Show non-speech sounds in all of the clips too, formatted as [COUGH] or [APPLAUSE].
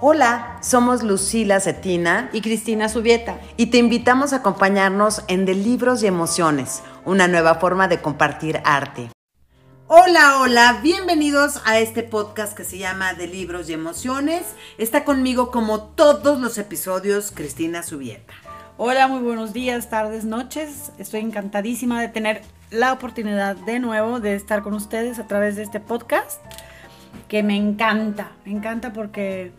Hola, somos Lucila Cetina y Cristina Subieta. y te invitamos a acompañarnos en De Libros y Emociones, una nueva forma de compartir arte. Hola, hola, bienvenidos a este podcast que se llama De Libros y Emociones. Está conmigo como todos los episodios Cristina Subieta. Hola, muy buenos días, tardes, noches. Estoy encantadísima de tener la oportunidad de nuevo de estar con ustedes a través de este podcast que me encanta. Me encanta porque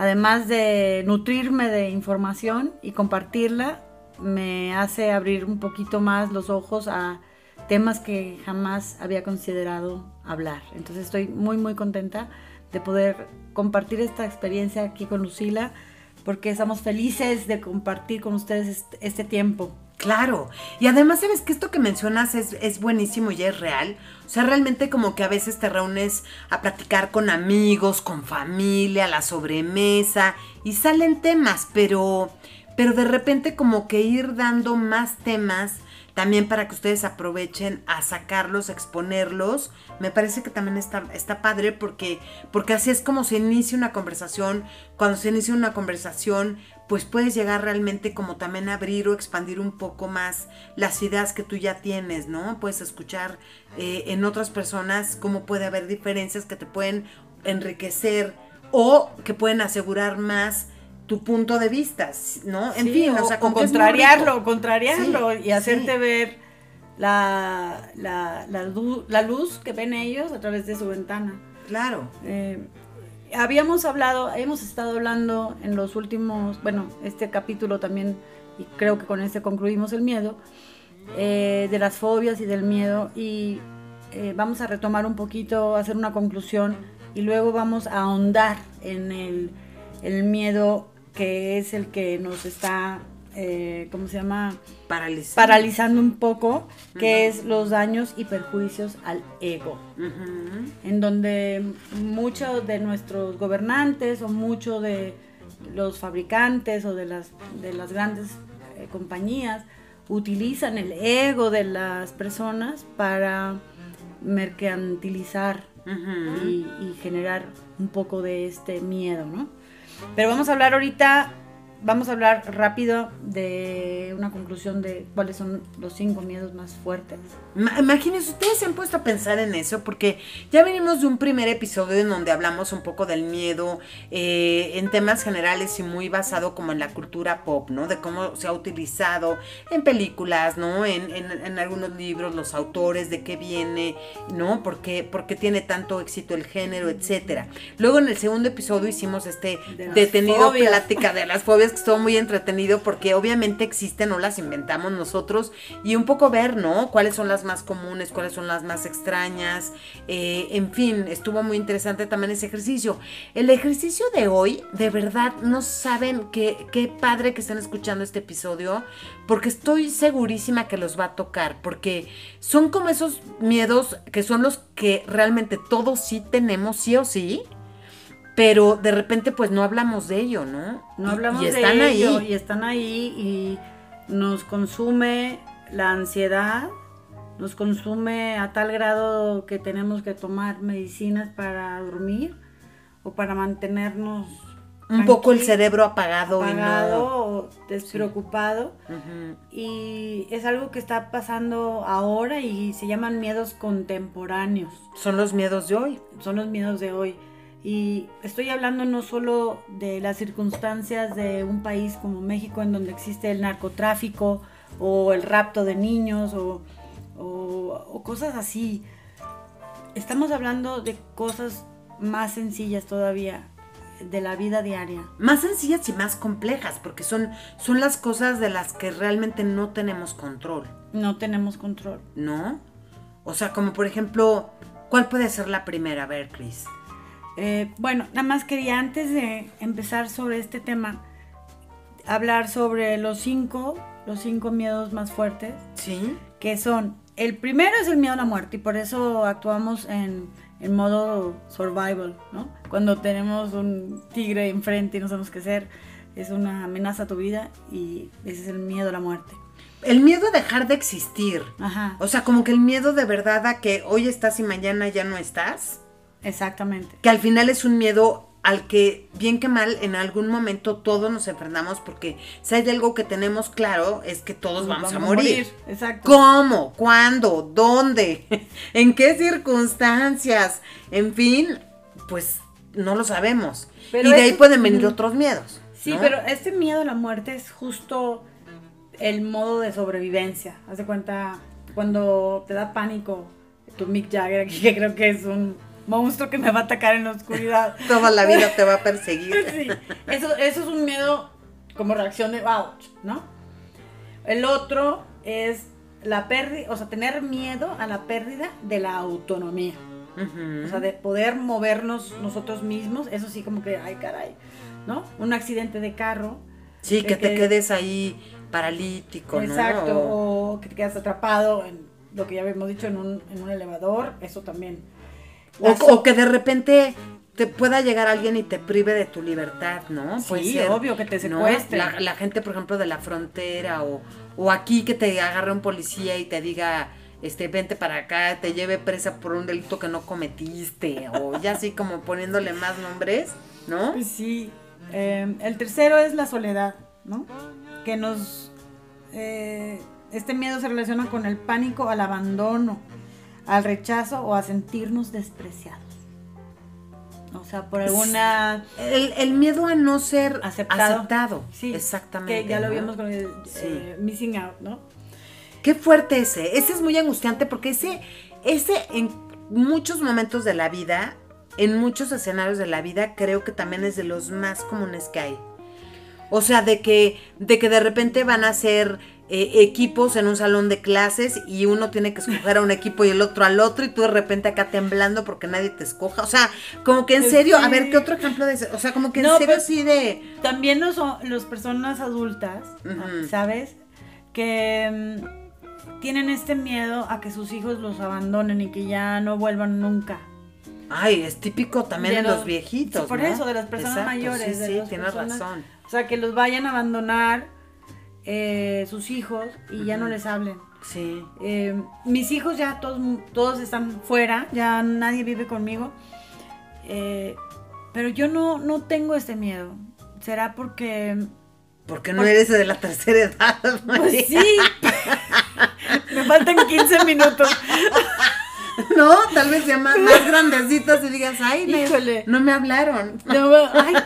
además de nutrirme de información y compartirla, me hace abrir un poquito más los ojos a temas que jamás había considerado hablar. Entonces estoy muy muy contenta de poder compartir esta experiencia aquí con Lucila porque estamos felices de compartir con ustedes este, tiempo. Claro, y además sabes que esto que mencionas es, es buenísimo y es real. O sea, realmente como que a veces te reúnes a platicar con amigos, con familia, la sobremesa, y salen temas, pero, pero de repente como que ir dando más temas también para que ustedes aprovechen a sacarlos, a exponerlos, me parece que también está, está padre porque, porque así es como se inicia una conversación. Cuando se inicia una conversación, pues puedes llegar realmente como también a abrir o expandir un poco más las ideas que tú ya tienes, ¿no? Puedes escuchar eh, en otras personas cómo puede haber diferencias que te pueden enriquecer o que pueden asegurar más tu punto de vista, ¿no? En Sí, fin, o, o sea, o contrariarlo, contrariarlo Sí, y hacerte sí. ver la, la, la lu- la luz que ven ellos a través de su ventana. Claro. Eh, habíamos hablado, hemos estado hablando en los últimos, bueno, este capítulo también, y creo que con este concluimos el miedo, eh, de las fobias y del miedo, y eh, vamos a retomar un poquito, hacer una conclusión, y luego vamos a ahondar en el, el miedo que es el que nos está, eh, ¿cómo se llama? Paralizar. Paralizando un poco, que es los daños y perjuicios al ego en donde muchos de nuestros gobernantes o muchos de los fabricantes o de las, de las grandes eh, compañías utilizan el ego de las personas para mercantilizar y, y generar un poco de este miedo, ¿no? Pero vamos a hablar ahorita, vamos a hablar rápido de una conclusión de cuáles son los cinco miedos más fuertes. Ma- Imagínense, ustedes se han puesto a pensar en eso porque ya venimos de un primer episodio en donde hablamos un poco del miedo eh, en temas generales y muy basado como en la cultura pop, ¿no? De cómo se ha utilizado en películas, ¿no? En, en- en algunos libros, los autores, de qué viene, ¿no? ¿Por qué, por qué tiene tanto éxito el género, etcétera. Luego en el segundo episodio hicimos este De detenido fobias. plática de las fobias que estuvo muy entretenido porque obviamente existen, no las inventamos nosotros y un poco ver, ¿no? Cuáles son las más comunes, cuáles son las más extrañas, eh, en fin, estuvo muy interesante también ese ejercicio. El ejercicio de hoy, de verdad, no saben qué, qué padre que estén escuchando este episodio porque estoy segurísima que los va a tocar, porque son como esos miedos que son los que realmente todos sí tenemos, sí o sí. Pero de repente pues no hablamos de ello, ¿no? No Y- hablamos y están de ahí. ello y están ahí y nos consume la ansiedad, nos consume a tal grado que tenemos que tomar medicinas para dormir o para mantenernos un poco el cerebro apagado, apagado y no. o despreocupado Ujú. y es algo que está pasando ahora y se llaman miedos contemporáneos Son los miedos de hoy. son los miedos de hoy. Y estoy hablando no solo de las circunstancias de un país como México en donde existe el narcotráfico o el rapto de niños o, o- o cosas así. Estamos hablando de cosas más sencillas todavía de la vida diaria. Más sencillas y más complejas, porque son, son las cosas de las que realmente no tenemos control, No tenemos control. ¿no? O sea, como por ejemplo, ¿cuál puede ser la primera? A ver, Chris. Eh, bueno, nada más quería antes de empezar sobre este tema hablar sobre los cinco, los cinco miedos más fuertes ¿Sí? que son, el primero es el miedo a la muerte y por eso actuamos en, en modo survival, ¿no? Cuando tenemos un tigre enfrente y no sabemos qué hacer, es una amenaza a tu vida y ese es el miedo a la muerte. El miedo a dejar de existir. Ajá, O sea, como que el miedo de verdad a que hoy estás y mañana ya no estás. Exactamente. Que al final es un miedo al que, bien que mal, en algún momento todos nos enfrentamos porque si hay algo que tenemos claro es que todos vamos, a morir. Exacto. ¿Cómo? ¿Cuándo? ¿Dónde? [LAUGHS] ¿En qué circunstancias? En fin, pues no lo sabemos. Pero y de ahí pueden venir otros miedos. Sí, ¿no? pero este miedo a la muerte es justo el modo de sobrevivencia. Haz de cuenta, cuando te da pánico tu Mick Jagger, [LAUGHS] que creo que es un monstruo que me va a atacar en la oscuridad. [LAUGHS] Toda la vida te va a perseguir. [LAUGHS] Sí, eso, eso es un miedo como reacción de ouch, ¿no? El otro es la pérdida, o sea, tener miedo a la pérdida de la autonomía. O sea, de poder movernos nosotros mismos, eso sí como que, ay caray, ¿no? Un accidente de carro, sí, que de te que- quedes ahí paralítico, ¿no? exacto, O- o que te quedas atrapado en lo que ya habíamos dicho en un, en un elevador, eso también. O, que de repente te pueda llegar alguien y te prive de tu libertad, ¿no? Sí, obvio, que te ¿no? secuestren. La, la gente, por ejemplo, de la frontera o, o aquí que te agarre un policía y te diga, este, vente para acá, te lleve presa por un delito que no cometiste, o ya así como poniéndole más nombres, ¿no? Pues sí. Eh, el tercero es la soledad, ¿no? Que nos... eh, este miedo se relaciona con el pánico al abandono, al rechazo o a sentirnos despreciados. O sea, por alguna... El, el miedo a no ser Aceptado. aceptado. Sí, exactamente. Que ya lo vimos con el Sí. eh, missing out, ¿no? Qué fuerte ese. Ese es muy angustiante porque ese, ese en muchos momentos de la vida, en muchos escenarios de la vida, creo que también es de los más comunes que hay. O sea, de que, de que de repente van a ser eh, equipos en un salón de clases y uno tiene que escoger a un equipo y el otro al otro y tú de repente acá temblando porque nadie te escoja. O sea, como que en serio, a ver, ¿qué otro ejemplo de ese? O sea, como que en No, serio pues- así de... También los, los personas adultas, Ujú. ¿sabes? Que mm, tienen este miedo a que sus hijos los abandonen y que ya no vuelvan nunca. Ay, es típico también De los, los- viejitos. sí, por ¿no? eso, de las personas Exacto, mayores, Sí, de sí, tienes personas- razón. O sea, que los vayan a abandonar eh, sus hijos y ya no les hablen. Sí. Eh, mis hijos ya todos, todos están fuera, ya nadie vive conmigo. Eh, pero yo no, no tengo este miedo. ¿Será porque Porque no eres de la tercera edad. [LAUGHS] Pues sí. [LAUGHS] Me faltan 15 minutos. No, tal vez sea más, más grandecitas y digas, ay, no, Híjole. no me hablaron. No, ay. [LAUGHS]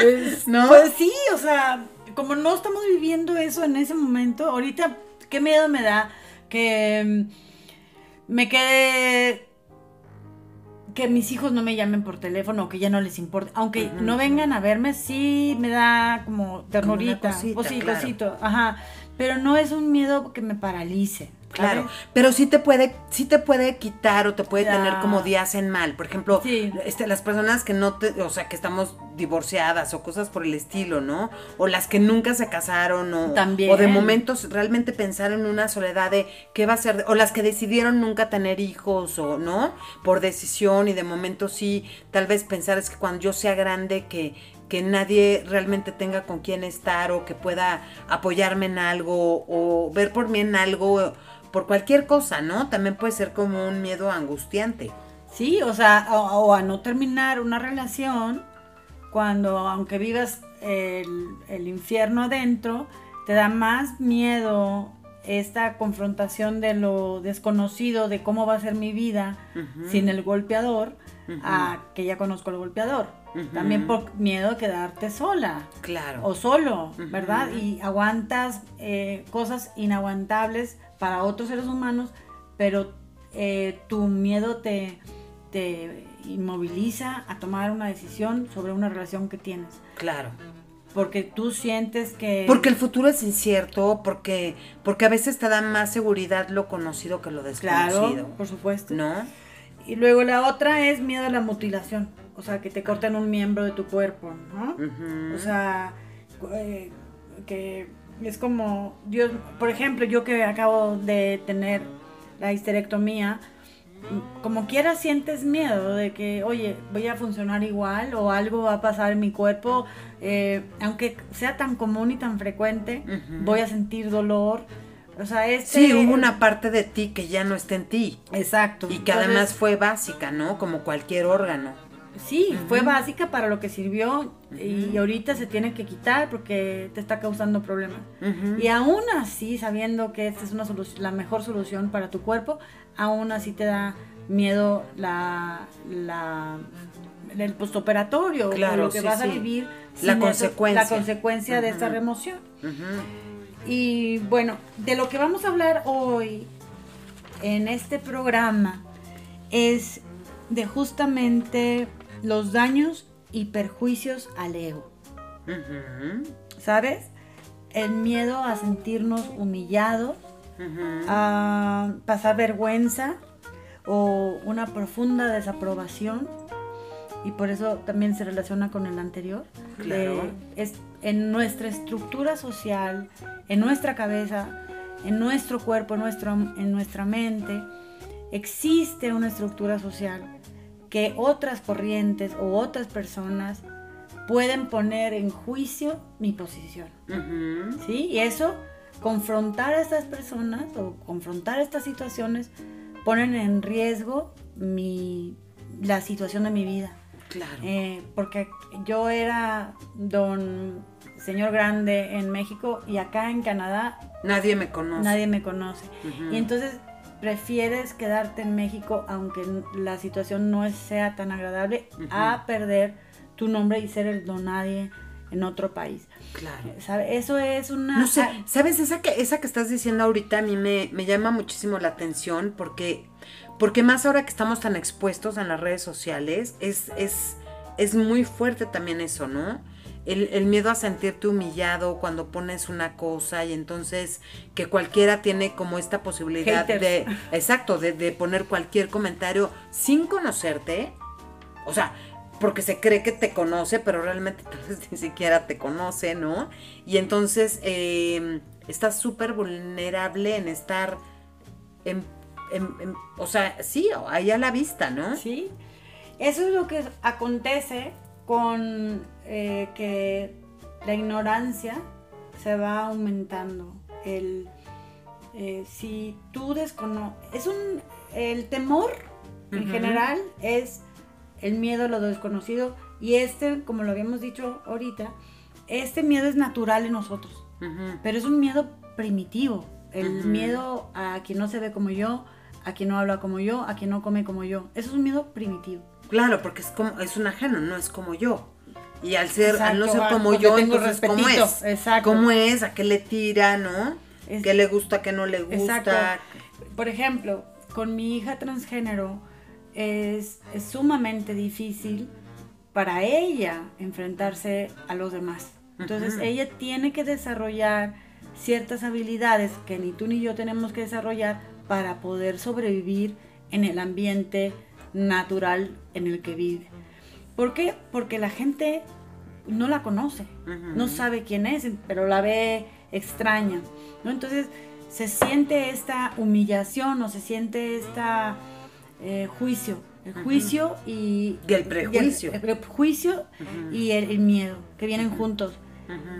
Pues, ¿No? pues sí, o sea, como no estamos viviendo eso en ese momento, ahorita, qué miedo me da que mm, me quede que mis hijos no me llamen por teléfono o que ya no les importe. Aunque no vengan a verme, sí me da como ternurita. cosita, o sí, claro. cosito, ajá. Pero no es un miedo que me paralice. Claro, pero sí te puede, sí te puede quitar o te puede Ya. tener como días en mal. Por ejemplo, Sí. este, las personas que no te, o sea, que estamos divorciadas o cosas por el estilo, ¿no? O las que nunca se casaron o, También. o de momentos realmente pensar en una soledad de qué va a ser, o las que decidieron nunca tener hijos o, ¿no? Por decisión y de momento sí, tal vez pensar es que cuando yo sea grande que que nadie realmente tenga con quién estar o que pueda apoyarme en algo o ver por mí en algo por cualquier cosa, ¿no? También puede ser como un miedo angustiante. Sí, o sea, o, o a no terminar una relación cuando, aunque vivas el, el infierno adentro, te da más miedo esta confrontación de lo desconocido, de cómo va a ser mi vida sin el golpeador, a que ya conozco al golpeador. También por miedo a quedarte sola Claro. o solo. ¿verdad? Y aguantas eh, cosas inaguantables para otros seres humanos, pero eh, tu miedo te, te inmoviliza a tomar una decisión sobre una relación que tienes. Claro. Porque tú sientes que... Porque el futuro es incierto, porque, porque a veces te da más seguridad lo conocido que lo Claro, desconocido. por supuesto. ¿No? Y luego la otra es miedo a la mutilación. O sea, que te corten un miembro de tu cuerpo, ¿no? O sea, eh, que es como, Dios, por ejemplo, yo que acabo de tener la histerectomía, como quiera sientes miedo de que, oye, voy a funcionar igual o algo va a pasar en mi cuerpo, eh, aunque sea tan común y tan frecuente, voy a sentir dolor. O sea, este... Sí, hubo una parte de ti que ya no está en ti. Exacto. Y que Entonces, además fue básica, ¿no? Como cualquier órgano. Sí, fue básica para lo que sirvió y ahorita se tiene que quitar porque te está causando problemas. Y aún así, sabiendo que esta es una la mejor solución para tu cuerpo, aún así te da miedo la, la el postoperatorio, claro, lo que vas a vivir, la consecuencia, la consecuencia. de esta remoción. Y bueno, de lo que vamos a hablar hoy en este programa es de justamente los daños y perjuicios al ego. ¿Sabes? El miedo a sentirnos humillados, a pasar vergüenza o una profunda desaprobación. Y por eso también se relaciona con el anterior. es en nuestra estructura social, en nuestra cabeza, en nuestro cuerpo, en, nuestro, en nuestra mente, existe una estructura social que otras corrientes o otras personas pueden poner en juicio mi posición. ¿Sí? Y eso, confrontar a estas personas o confrontar estas situaciones, ponen en riesgo mi, la situación de mi vida. Claro. Eh, porque yo era don señor grande en México y acá en Canadá. Nadie me conoce. Nadie me conoce. Y entonces prefieres quedarte en México aunque la situación no sea tan agradable a perder tu nombre y ser el don nadie en otro país. Claro. Eso es una... No sé, ¿sabes? Esa que, esa que estás diciendo ahorita a mí me, me llama muchísimo la atención porque, porque más ahora que estamos tan expuestos en las redes sociales, es, es, es muy fuerte también eso, ¿no? El, miedo a sentirte humillado cuando pones una cosa y entonces que cualquiera tiene como esta posibilidad de, exacto, de, de, poner cualquier comentario sin conocerte, o sea, porque se cree que te conoce, pero realmente [LAUGHS] tal vez ni siquiera te conoce, ¿no? Y entonces eh, estás súper vulnerable en estar, en, o sea, sí, ahí a la vista, ¿no? Sí, eso es lo que acontece con eh, que la ignorancia se va aumentando. El, eh, si tú desconoces, es un, el temor en general es el miedo a lo desconocido y este, como lo habíamos dicho ahorita, este miedo es natural en nosotros, pero es un miedo primitivo, el miedo a quien no se ve como yo, a quien no habla como yo, a quien no come como yo, eso es un miedo primitivo. Claro, porque es como es un ajeno, no es como yo. Y al ser, al no ser como yo, entonces cómo es, Exacto. cómo es, a qué le tira, ¿no? ¿Qué le gusta, qué no le gusta? Por ejemplo, con mi hija transgénero es, es sumamente difícil para ella enfrentarse a los demás. Entonces ella tiene que desarrollar ciertas habilidades que ni tú ni yo tenemos que desarrollar para poder sobrevivir en el ambiente natural en el que vive. ¿Por qué? Porque la gente no la conoce, no sabe quién es, pero la ve extraña, ¿no? Entonces se siente esta humillación o se siente esta eh, juicio, el juicio y, el prejuicio, el, prejuicio y el, miedo que vienen juntos.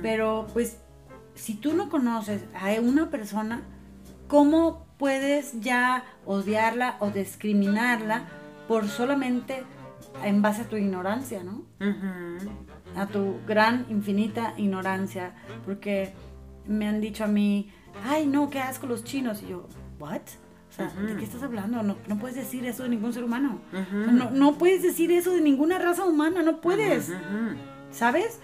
Pero pues si tú no conoces a una persona, ¿cómo puedes ya odiarla o discriminarla por solamente en base a tu ignorancia, ¿no? A tu gran, infinita ignorancia. Porque me han dicho a mí, ay, no, qué asco los chinos. Y yo, ¿what? O sea, ¿de qué estás hablando? No, no, puedes decir eso de ningún ser humano. no, no, puedes decir eso de ninguna raza humana, no puedes. ¿Sabes?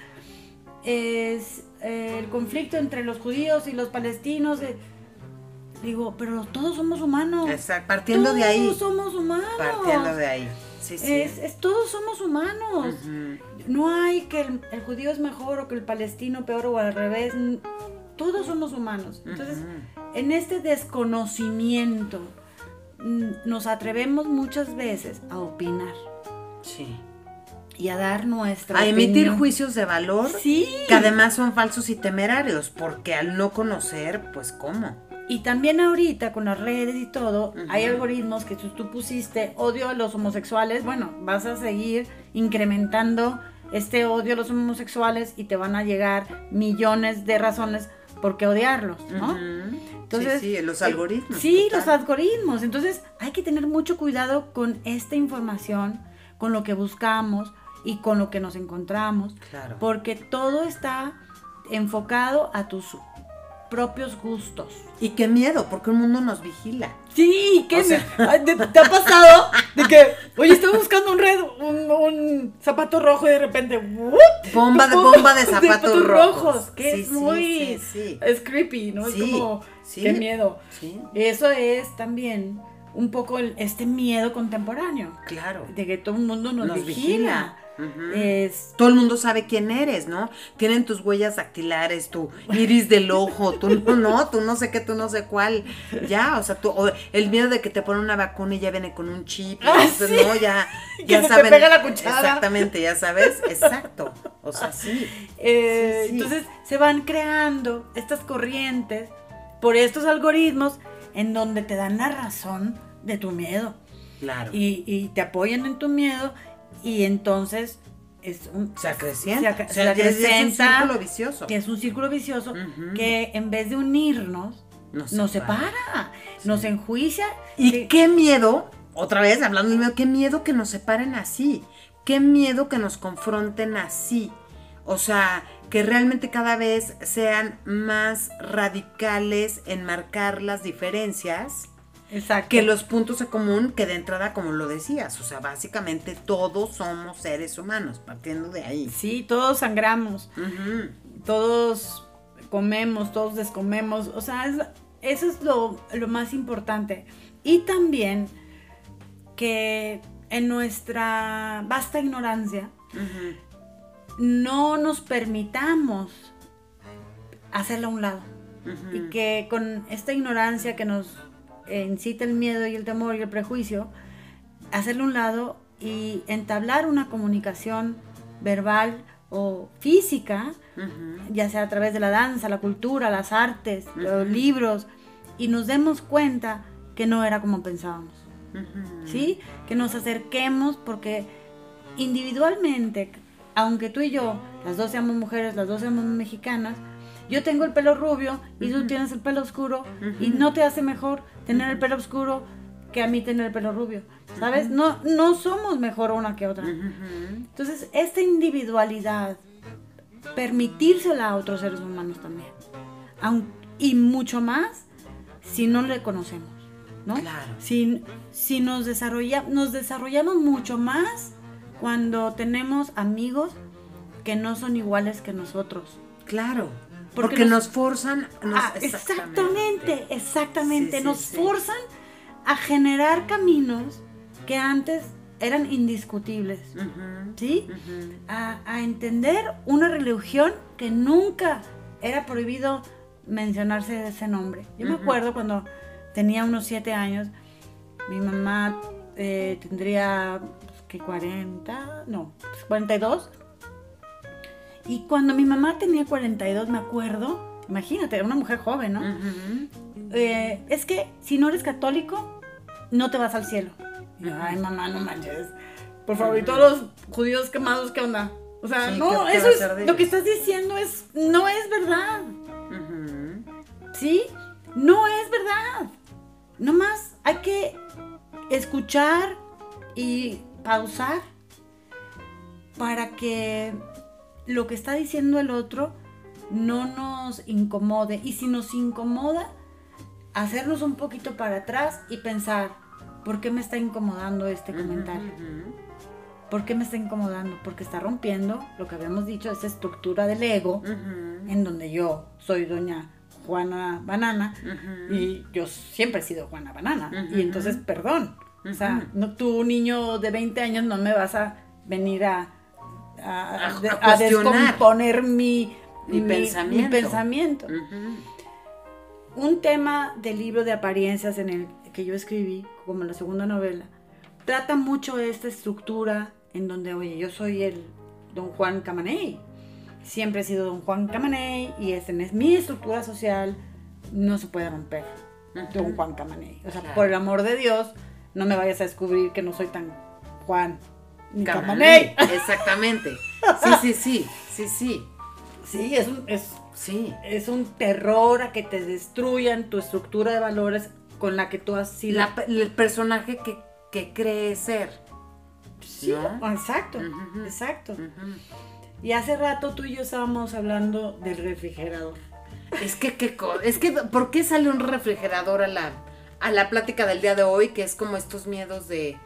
Es eh, el conflicto entre los judíos y los palestinos. digo, pero todos somos humanos. Exacto, partiendo de ahí. Todos somos humanos. Partiendo de ahí. Es, todos somos humanos. No hay que el, judío es mejor o que el palestino peor o al revés. Todos somos humanos. Entonces, en este desconocimiento nos atrevemos muchas veces a opinar. Sí. Y a dar nuestra. A emitir juicios de valor. Sí. Que además son falsos y temerarios, porque al no conocer, pues, ¿cómo? Y también ahorita con las redes y todo, hay algoritmos que si tú pusiste odio a los homosexuales, bueno, vas a seguir incrementando este odio a los homosexuales y te van a llegar millones de razones por qué odiarlos, ¿no? Entonces, sí, sí, los eh, algoritmos. sí, los algoritmos. Entonces, hay que tener mucho cuidado con esta información con lo que buscamos y con lo que nos encontramos. Claro. Porque todo está enfocado a tus propios gustos. Y qué miedo, porque el mundo nos vigila. Sí, ¿qué O sea- ¿te, te ha pasado? De que, oye, estoy buscando un red, un, un zapato rojo y de repente, ¡wup! Bomba de [LAUGHS] bomba de zapatos rojos. que Sí, es sí, muy, sí, es creepy, ¿no? Es como, qué miedo. Eso es también un poco el- este miedo contemporáneo, claro. de que todo el mundo nos, Nos vigila. vigila. Es Todo el mundo sabe quién eres, ¿no? Tienen tus huellas dactilares, tu iris del ojo, tú no, no, tú no sé qué, tú no sé cuál. Ya, o sea, tú, o el miedo de que te ponen una vacuna y ya viene con un chip. Ah, entonces, sí. no, ya, [LAUGHS] Que ya se te pega la cuchara. Exactamente, ya sabes, exacto. O sea, sí. [LAUGHS] Eh, Sí, sí. Entonces se van creando estas corrientes por estos algoritmos en donde te dan la razón de tu miedo Claro. y, y te apoyan en tu miedo y entonces es un, se acrecienta. se se es- un círculo vicioso. que es un círculo vicioso que en vez de unirnos Nos nos separa. separa, nos enjuicia Y qué miedo, otra vez hablando del miedo, qué miedo que nos separen así. Qué miedo que nos confronten así. O sea, que realmente cada vez sean más radicales en marcar las diferencias Exacto. que los puntos en común que de entrada, como lo decías, o sea, básicamente todos somos seres humanos, partiendo de ahí. Sí, todos sangramos. Todos comemos, todos descomemos, o sea, es- eso es lo, lo más importante. Y también que en nuestra vasta ignorancia no nos permitamos hacerla a un lado. Y que con esta ignorancia que nos incita el miedo y el temor y el prejuicio, hacerlo a un lado y entablar una comunicación verbal o física ya sea a través de la danza, la cultura, las artes, los libros, y nos demos cuenta que no era como pensábamos. ¿sí? Que nos acerquemos porque individualmente, aunque tú y yo, las dos seamos mujeres, las dos seamos mexicanas, yo tengo el pelo rubio y tú tienes el pelo oscuro y no te hace mejor tener el pelo oscuro que a mí tener el pelo rubio, ¿sabes? No, no somos mejor una que otra. Entonces, esta individualidad, permitírsela a otros seres humanos también. Y mucho más si no le conocemos, ¿no? Claro. Si, si nos, desarrolla, nos desarrollamos mucho más cuando tenemos amigos que no son iguales que nosotros. Claro. Porque Porque, nos- nos, forzan. nos- Ah, exactamente, exactamente. Sí, nos sí. forzan a generar caminos que antes eran indiscutibles. ¿Sí? a, a entender una religión que nunca era prohibido mencionarse ese nombre. Yo me acuerdo cuando tenía unos siete años, mi mamá eh, tendría pues, que 40, no, pues, 42. Y cuando mi mamá tenía 42, me acuerdo, imagínate, era una mujer joven, ¿no? Eh, es que si no eres católico, no te vas al cielo. Y yo, Ujú. Ay, mamá, no manches. Por favor, y todos los judíos quemados, ¿qué onda? O sea, Sí, no, ¿qué- qué eso es, lo que estás diciendo es, no es verdad. ¿sí? No es verdad. Nomás hay que escuchar y pausar para que lo que está diciendo el otro no nos incomode. Y si nos incomoda, hacernos un poquito para atrás y pensar, ¿por qué me está incomodando este comentario? ¿Por qué me está incomodando? Porque está rompiendo lo que habíamos dicho, esa estructura del ego, en donde yo soy doña Juana Banana y yo siempre he sido Juana Banana. Y entonces, perdón. O sea, no, tú, niño de 20 años, no me vas a venir a, a, A- de- a a cuestionar. descomponer mi, Mi pensamiento. mi pensamiento. Ujú. Un tema del libro de apariencias en el que yo escribí, como la segunda novela, trata mucho esta estructura en donde, oye, yo soy el don Juan Camaney. Siempre he sido don Juan Camaney y esta es mi estructura social, no se puede romper. Don. Juan Camaney. O sea, Claro. por el amor de Dios, no me vayas a descubrir que no soy tan Juan Exactamente. Sí, sí, sí. Sí, sí. Sí, es un, es, Sí. es un terror a que te destruyan tu estructura de valores con la que tú has sido. La el personaje que, que cree ser. Sí, exacto, exacto. Y hace rato tú y yo estábamos hablando del refrigerador. Es que, ¿qué es que, ¿por qué sale un refrigerador a la, a la plática del día de hoy? Que es como estos miedos de,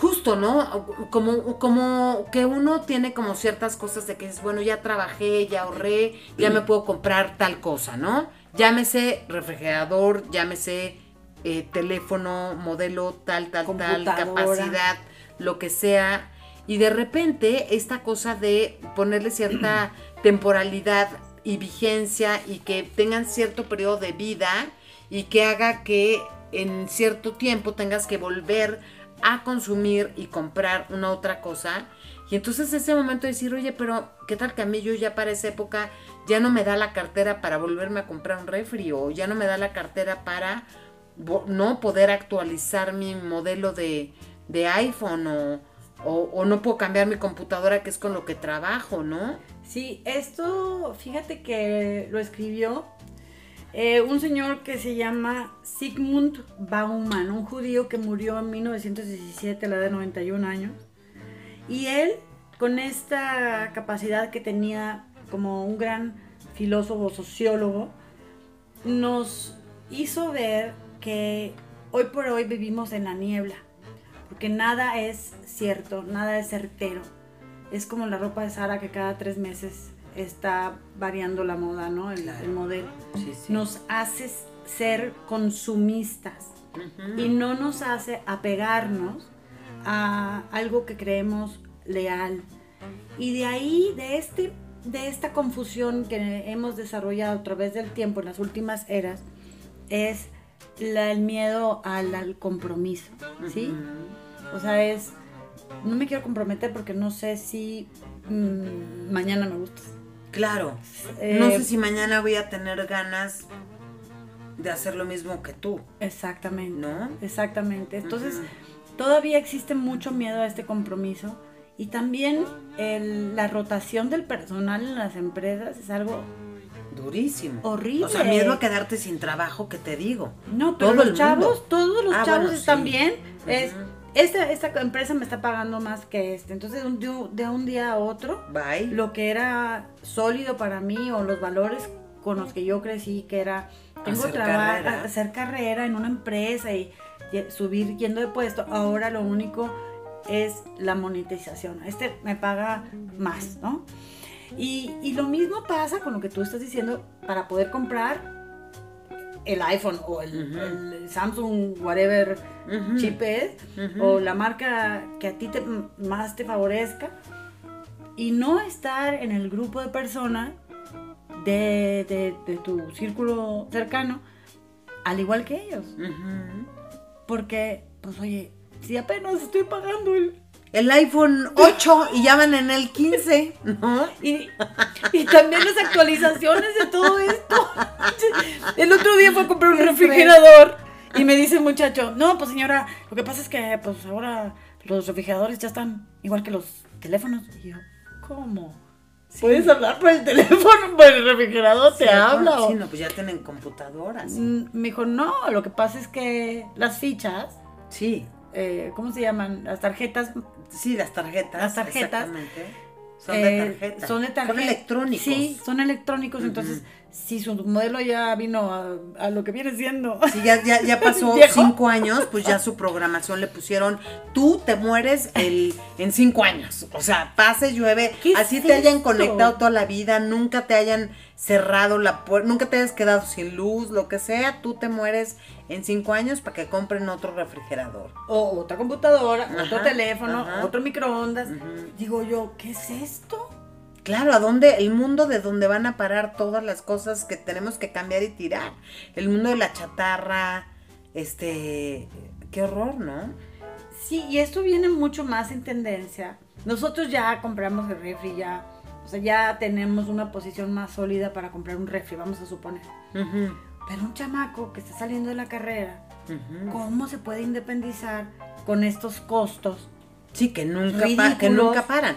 justo, ¿no? Como, como que uno tiene como ciertas cosas de que es, bueno, ya trabajé, ya ahorré, ya me puedo comprar tal cosa, ¿no? Llámese refrigerador, llámese eh, teléfono, modelo, tal, tal, tal, capacidad, lo que sea. Y de repente esta cosa de ponerle cierta [CLEARS THROAT] temporalidad y vigencia y que tengan cierto periodo de vida y que haga que en cierto tiempo tengas que volver a consumir y comprar una otra cosa. Y entonces ese momento de decir, oye, pero ¿qué tal que a mí yo ya para esa época ya no me da la cartera para volverme a comprar un refri o ya no me da la cartera para no poder actualizar mi modelo de, de iPhone o, o, no puedo cambiar mi computadora que es con lo que trabajo, ¿no? Sí, esto, fíjate que lo escribió eh, un señor que se llama Sigmund Baumann, un judío que murió en 1917 a la edad de 91 años. Y él, con esta capacidad que tenía como un gran filósofo, sociólogo, nos hizo ver que hoy por hoy vivimos en la niebla, porque nada es cierto, nada es certero. Es como la ropa de Sara que cada tres meses está variando la moda, ¿no? El, modelo. Nos hace ser consumistas y no nos hace apegarnos a algo que creemos leal. Y de ahí, de, este, de esta confusión que hemos desarrollado a través del tiempo en las últimas eras, es el miedo al, compromiso, ¿sí? O sea, es, no me quiero comprometer porque no sé si mm, mañana me gustas. Claro. no sé eh, si mañana voy a tener ganas de hacer lo mismo que tú. Exactamente. ¿No? Exactamente. Entonces, todavía existe mucho miedo a este compromiso. Y también la rotación del personal en las empresas es algo durísimo. Horrible. O sea, miedo a quedarte sin trabajo, que te digo. No, pero los chavos, todos los ah, chavos están bien. Es esta, esta empresa me está pagando más que este. Entonces, de un día a otro, lo que era sólido para mí o los valores con los que yo crecí, que era, tengo trabajo, hacer carrera en una empresa y, subir yendo de puesto, ahora lo único es la monetización. Este me paga más, ¿no? Y, y lo mismo pasa con lo que tú estás diciendo para poder comprar el iPhone o el, Samsung, whatever chip es, o la marca que a ti te, más te favorezca, y no estar en el grupo de personas de, tu círculo cercano, al igual que ellos. Porque, pues oye, si apenas estoy pagando el, el iPhone 8 y ya van en el 15, ¿no? Y, también las actualizaciones de todo esto. El otro día fue a comprar un refrigerador y me dice el muchacho, no, pues señora, lo que pasa es que pues ahora los refrigeradores ya están igual que los teléfonos. Y yo, ¿cómo? ¿Puedes hablar por el teléfono? Por el refrigerador te habla. Sí, no, pues ya tienen computadoras. Mm, me dijo, no, lo que pasa es que las fichas. Sí. Eh, ¿Cómo se llaman? Las tarjetas Sí, las tarjetas. Las tarjetas. Son de eh, tarjeta. Son de tarjeta. Son electrónicos. Sí, son electrónicos. Entonces, si su modelo ya vino a, lo que viene siendo. Si ya, ya, ya [LAUGHS] pasó cinco años, pues ya su programación le pusieron, tú te mueres el, en cinco años. O sea, pase, llueve, así te hayan conectado toda la vida, nunca te hayan cerrado la puerta, nunca te hayas quedado sin luz, lo que sea, tú te mueres en cinco años para que compren otro refrigerador. O otra computadora, otro teléfono, otro microondas. Digo yo, ¿qué es esto? Claro, ¿a dónde? El mundo de donde van a parar todas las cosas que tenemos que cambiar y tirar. El mundo de la chatarra, este, qué horror, ¿no? Sí, y esto viene mucho más en tendencia. Nosotros ya compramos el refri, ya, o sea, ya tenemos una posición más sólida para comprar un refri, vamos a suponer. Pero un chamaco que está saliendo de la carrera, ¿cómo se puede independizar con estos costos Sí, que nunca, pa- que nunca paran.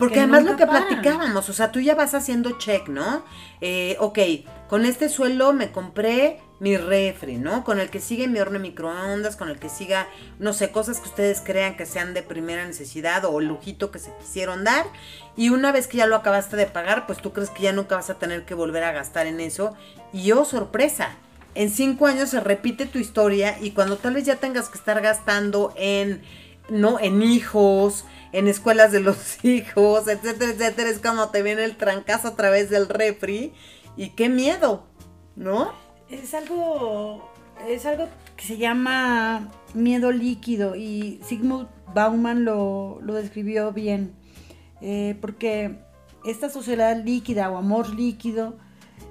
Porque Que además lo que paran. platicábamos, o sea, tú ya vas haciendo check, ¿no? Eh, ok, con este sueldo me compré mi refri, ¿no? Con el que sigue mi horno de microondas, con el que siga, no sé, cosas que ustedes crean que sean de primera necesidad o lujito que se quisieron dar. Y una vez que ya lo acabaste de pagar, pues tú crees que ya nunca vas a tener que volver a gastar en eso. Y oh, sorpresa, en cinco años se repite tu historia y cuando tal vez ya tengas que estar gastando en, ¿no? En hijos, en escuelas de los [LAUGHS] hijos, etcétera, etcétera, es como te viene el trancazo a través del refri y qué miedo, ¿no? Es algo, es algo que se llama miedo líquido y Sigmund Bauman lo, lo describió bien, eh, porque esta sociedad líquida o amor líquido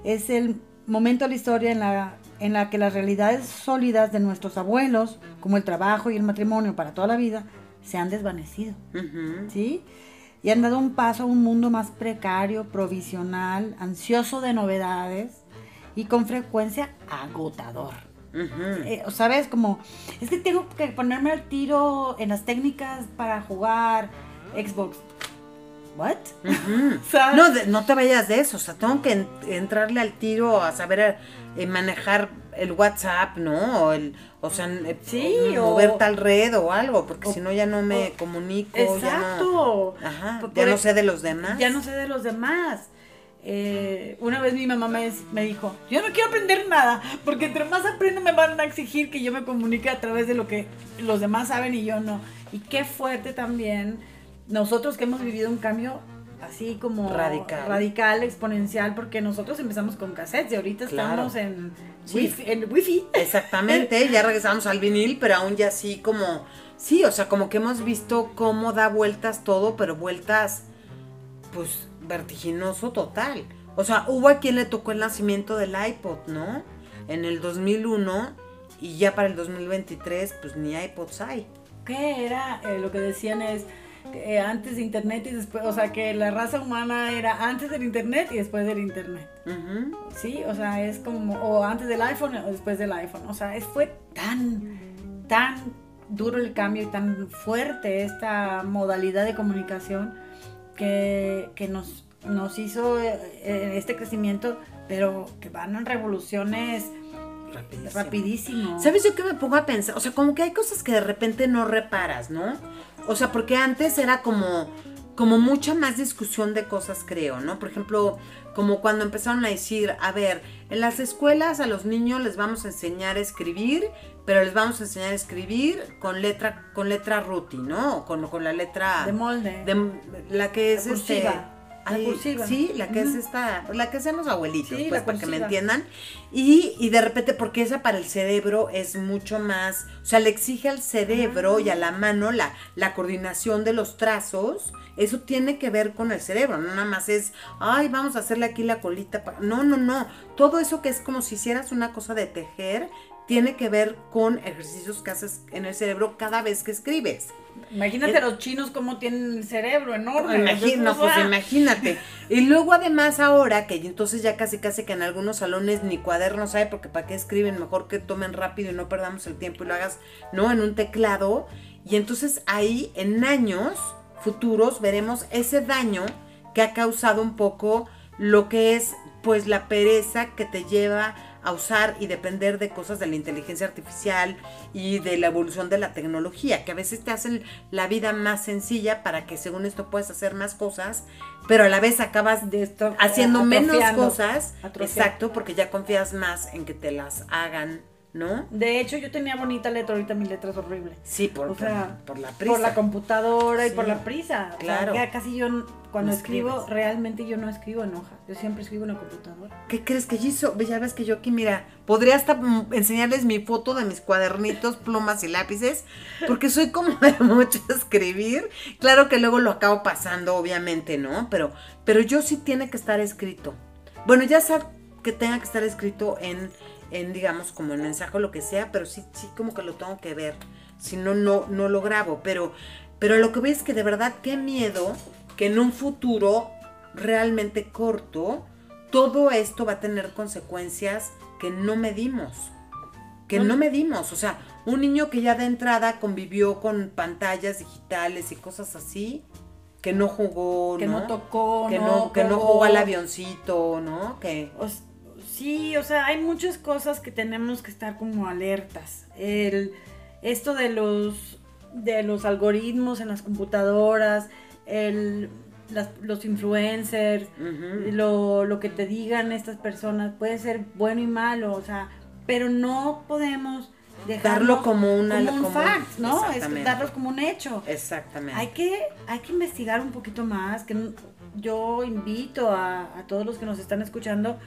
es el momento de la historia en la, en la que las realidades sólidas de nuestros abuelos, como el trabajo y el matrimonio para toda la vida, se han desvanecido. Ujú. ¿sí? Y han dado un paso a un mundo más precario, provisional, ansioso de novedades y con frecuencia agotador. Ujú. Eh, ¿Sabes? Como, es que tengo que ponerme al tiro en las técnicas para jugar Xbox. ¿What? Ujú. [LAUGHS] ¿Sabes? No, de- no te vayas de eso, o sea, tengo que en- entrarle al tiro a saber eh, manejar el WhatsApp, ¿no? O, el, o sea, eh, Sí, o mover tal red o algo, porque si no ya no me o- comunico, ya no, Exacto. ajá, ya no sé de los demás. Ya no sé de los demás. Eh, una vez mi mamá me, me dijo, yo no quiero aprender nada, porque entre más aprendo me van a exigir que yo me comunique a través de lo que los demás saben y yo no. Y qué fuerte también nosotros que hemos vivido un cambio así como Radical. radical, exponencial, porque nosotros empezamos con cassettes y ahorita Claro. estamos en, wifi, en wifi. Exactamente, [LAUGHS] ya regresamos al vinil, pero aún ya así como, sí, o sea, como que hemos visto cómo da vueltas todo, pero vueltas, pues, vertiginoso total. O sea, hubo a quien le tocó el nacimiento del iPod, ¿no? En el 2001 y ya para el 2023, pues ni iPods hay. ¿Qué era? Eh, lo que decían es eh, antes de internet y después, o sea, que la raza humana era antes del internet y después del internet. Sí, o sea, es como, o antes del iPhone o después del iPhone. O sea, es, fue tan, tan duro el cambio y tan fuerte esta modalidad de comunicación que, que nos, nos hizo eh, este crecimiento, pero que van en revoluciones Rapidísimo. rapidísimo. ¿Sabes yo qué me pongo a pensar? O sea, como que hay cosas que de repente no reparas, ¿no? O sea, porque antes era como, como mucha más discusión de cosas, creo, ¿no? Por ejemplo, como cuando empezaron a decir, a ver, en las escuelas a los niños les vamos a enseñar a escribir, pero les vamos a enseñar a escribir con letra, con letra ruti, ¿no? O con, con la letra de molde. de la que es este ay, cursiva. sí la que es esta la que hacen los abuelitos Sí, pues para que me entiendan. Y, y de repente porque esa para el cerebro es mucho más o sea le exige al cerebro y a la mano la la coordinación de los trazos eso tiene que ver con el cerebro no nada más es ay vamos a hacerle aquí la colita pa-". no no no. Todo eso que es como si hicieras una cosa de tejer tiene que ver con ejercicios que haces en el cerebro cada vez que escribes Imagínate Eh, los chinos cómo tienen el cerebro enorme. Imagi- no, O pues imagínate. Y luego además ahora que entonces ya casi casi que en algunos salones ni cuadernos hay porque para qué escriben, mejor que tomen rápido y no perdamos el tiempo y lo hagas, ¿no? En un teclado. Y entonces ahí en años futuros veremos ese daño que ha causado un poco lo que es pues la pereza que te lleva a usar y depender de cosas de la inteligencia artificial y de la evolución de la tecnología, que a veces te hacen la vida más sencilla para que según esto puedas hacer más cosas, pero a la vez acabas de esto, haciendo menos cosas, atrofiando. exacto, porque ya confías más en que te las hagan, ¿no? De hecho, yo tenía bonita letra, ahorita mi letra es horrible. Sí, por, O por- sea, por la prisa. Por la computadora y por la prisa. O sea, Claro. ya casi yo, cuando No escribo, escribes. realmente yo no escribo en hoja. Yo siempre escribo en la computadora. ¿Qué crees que hizo? Ya ves que yo aquí, mira, podría hasta mm, enseñarles mi foto de mis cuadernitos, plumas y lápices, porque soy como de [LAUGHS] mucho escribir. Claro que luego lo acabo pasando, obviamente, ¿no? Pero, pero yo sí tiene que estar escrito. Bueno, ya sé que tenga que estar escrito en, en digamos, como en mensaje o lo que sea, pero sí, sí como que lo tengo que ver. Si no, no, no lo grabo. Pero, pero lo que veo es que de verdad, qué miedo que en un futuro realmente corto, todo esto va a tener consecuencias que no medimos. Que No. no medimos. O sea, un niño que ya de entrada convivió con pantallas digitales y cosas así, que no jugó, que no, tocó, que no, que no jugó al avioncito, ¿no? Que sí, o sea, hay muchas cosas que tenemos que estar como alertas. El esto de los de los algoritmos en las computadoras, el, los influencers, lo, lo, que te digan estas personas puede ser bueno y malo, o sea, pero no podemos dejarlo como, una, como un fact, ¿no? Es darlos como un hecho. Exactamente. Hay que, hay que investigar un poquito más, que yo invito a, a todos los que nos están escuchando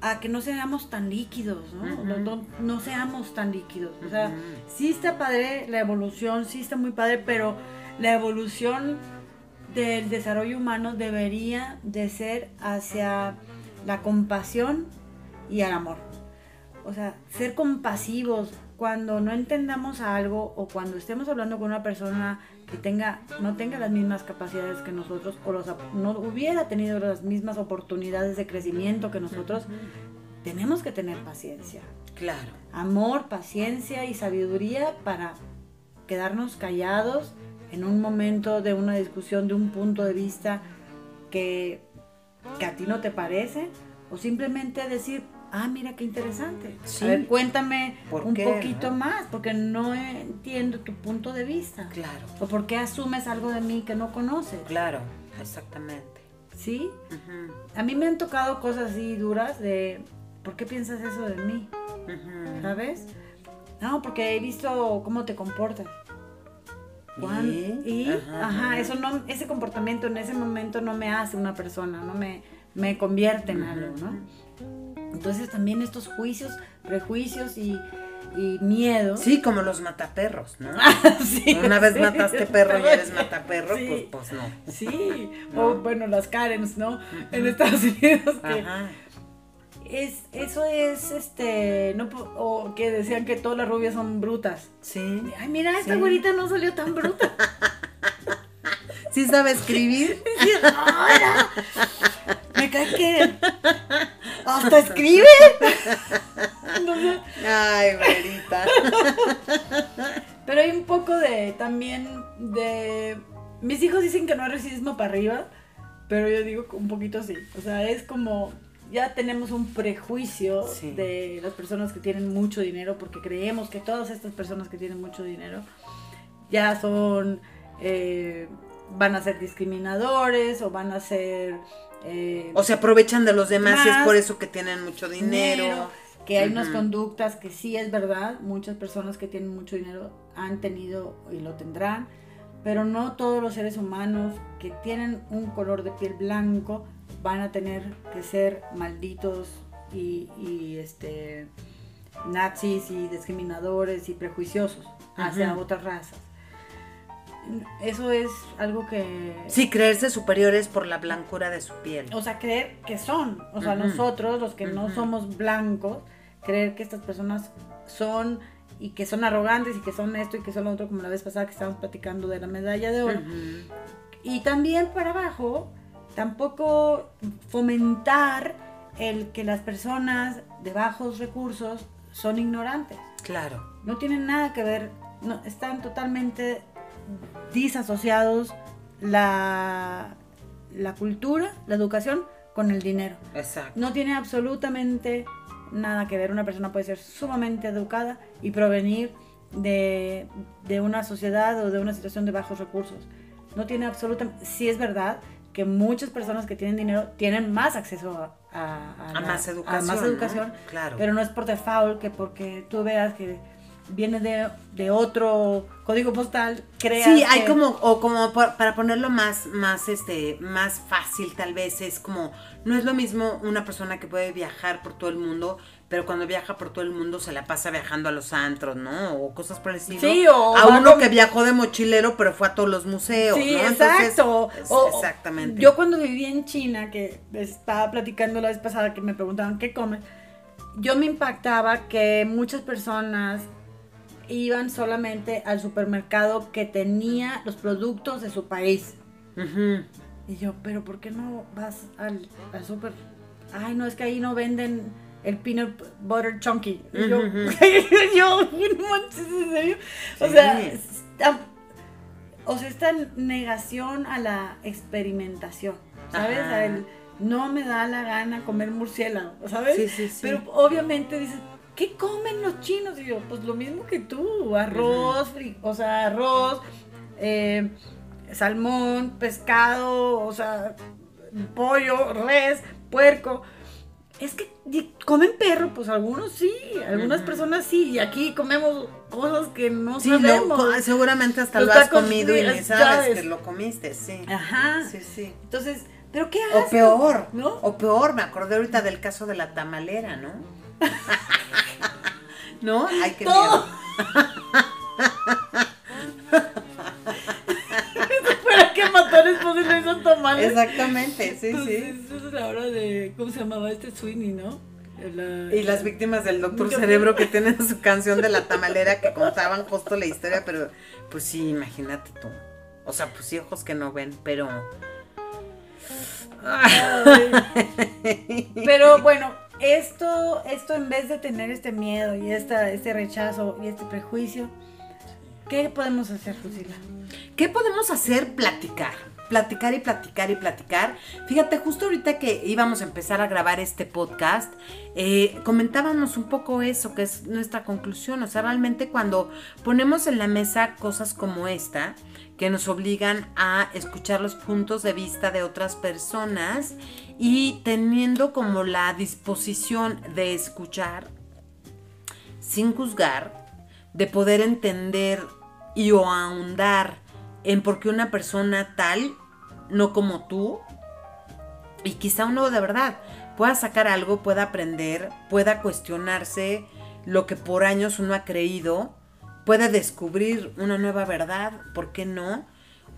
a que no seamos tan líquidos, ¿no? no, seamos tan líquidos. O sea, sí está padre la evolución, sí está muy padre, pero la evolución del desarrollo humano debería de ser hacia la compasión y el amor. O sea, ser compasivos cuando no entendamos algo o cuando estemos hablando con una persona que tenga, no tenga las mismas capacidades que nosotros o los, no hubiera tenido las mismas oportunidades de crecimiento que nosotros, tenemos que tener paciencia. Claro. Amor, paciencia y sabiduría para quedarnos callados en un momento de una discusión, de un punto de vista que, que a ti no te parece, o simplemente decir, ah, mira qué interesante. A ver, cuéntame un poquito más, porque no entiendo tu punto de vista. Claro. O por qué asumes algo de mí que no conoces. Claro, exactamente. ¿Sí? A mí me han tocado cosas así duras de, ¿por qué piensas eso de mí? ¿Sabes? No, porque he visto cómo te comportas. ¿Y? Ajá, eso no, ese comportamiento en ese momento no me hace una persona, no me, me convierte en algo, ¿no? Entonces también estos juicios, prejuicios y, miedo. Sí, como los mataperros, ¿no? [LAUGHS] Una vez mataste perro y eres mataperro, pues, pues no. Sí, o bueno, las Karens, ¿no? En Estados Unidos. Ajá. Es, eso es, este, no, o que decían que todas las rubias son brutas. Sí. Ay, mira, esta güerita no salió tan bruta. [LAUGHS] ¿Sí sabe escribir? [LAUGHS] Sí, me cae que hasta escribe. Ay, verita. Pero hay un poco de también de mis hijos dicen que no hay racismo para arriba, pero yo digo un poquito sí. O sea, es como ya tenemos un prejuicio de las personas que tienen mucho dinero porque creemos que todas estas personas que tienen mucho dinero ya son eh, van a ser discriminadores o van a ser eh, o se aprovechan de los demás y es por eso que tienen mucho dinero. que hay unas conductas que sí es verdad, muchas personas que tienen mucho dinero han tenido y lo tendrán, pero no todos los seres humanos que tienen un color de piel blanco van a tener que ser malditos y, este nazis y discriminadores y prejuiciosos hacia otras razas eso es algo que... Sí, creerse superiores por la blancura de su piel. O sea, creer que son, o sea, nosotros, los que no somos blancos, creer que estas personas son y que son arrogantes y que son esto y que son lo otro, como la vez pasada que estábamos platicando de la medalla de oro. Y también para abajo, tampoco fomentar el que las personas de bajos recursos son ignorantes. Claro. No tienen nada que ver, no, están totalmente disasociados la, la cultura, la educación con el dinero. Exacto. No tiene absolutamente nada que ver. Una persona puede ser sumamente educada y provenir de, una sociedad o de una situación de bajos recursos. No tiene absolutamente... Sí es verdad que muchas personas que tienen dinero tienen más acceso a, más educación. educación Claro. Pero no es por default que porque tú veas que viene de, otro código postal, crea. Sí, hay como, o como para ponerlo más, más, este, más fácil tal vez, es como, no es lo mismo una persona que puede viajar por todo el mundo, pero cuando viaja por todo el mundo se la pasa viajando a los antros, ¿no? O cosas por el estilo. Sí, o a uno que viajó de mochilero, pero fue a todos los museos. Sí, exacto. exactamente. Yo cuando viví en China, que estaba platicando la vez pasada que me preguntaban qué comes, yo me impactaba que muchas personas iban solamente al supermercado que tenía los productos de su país. Y yo, pero ¿por qué no vas al, al super? Ay, no, es que ahí no venden el peanut butter chunky. Y yo, Ujú. [LAUGHS] yo, no ¿en serio? O sea, está- o sea, esta negación a la experimentación, ¿sabes? A el, no me da la gana comer murciélago, ¿sabes? Sí, sí, sí. Pero obviamente dices, ¿qué comen los chinos? Y yo, pues lo mismo que tú, arroz, fri- o sea, arroz, eh, salmón, pescado, o sea, pollo, res, puerco. Es que comen perro, pues algunos sí, algunas personas sí, y aquí comemos cosas que no Sí, sabemos. seguramente hasta Los lo has comido y ni es- sabes sabes. que lo comiste, sí. Ajá. Sí, sí. Entonces, ¿pero qué O haces? peor, ¿No? o peor, me acordé ahorita del caso de la tamalera, ¿no? ¿No? Ay, qué Todo. [LAUGHS] ¿Para pues no hizo tamales? Exactamente, sí, Entonces, sí. Esa es la hora de, ¿cómo se llamaba este Sweeney, no? La- Y las víctimas del Doctor Cerebro que tienen su canción de la tamalera que contaban justo la historia, pero pues sí, imagínate tú. O sea, pues sí, ojos que no ven, pero... Ay. [LAUGHS] Pero bueno, esto, esto en vez de tener este miedo y esta, este rechazo y este prejuicio, ¿qué podemos hacer, Lucila? ¿Qué podemos hacer? Platicar. Platicar y platicar y platicar. Fíjate, justo ahorita que íbamos a empezar a grabar este podcast, eh, comentábamos un poco eso, que es nuestra conclusión. O sea, realmente cuando ponemos en la mesa cosas como esta, que nos obligan a escuchar los puntos de vista de otras personas y teniendo como la disposición de escuchar sin juzgar, de poder entender y o ahondar en por qué una persona tal, no como tú, y quizá uno de verdad pueda sacar algo, pueda aprender, pueda cuestionarse lo que por años uno ha creído, puede descubrir una nueva verdad, ¿por qué no?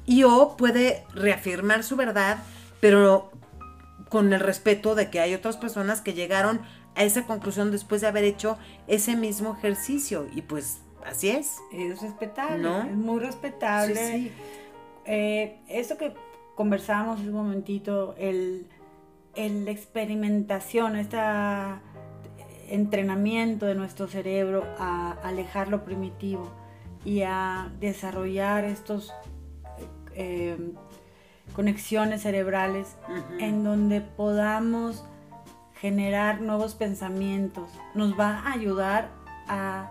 Y o puede reafirmar su verdad, pero con el respeto de que hay otras personas que llegaron a esa conclusión después de haber hecho ese mismo ejercicio. Y pues así es. Es respetable, ¿No? es muy respetable. Sí, sí. Eh, esto que conversábamos un momentito, el, el- la experimentación, este entrenamiento de nuestro cerebro a alejar lo primitivo y a desarrollar estos eh, conexiones cerebrales en donde podamos generar nuevos pensamientos. Nos va a ayudar a,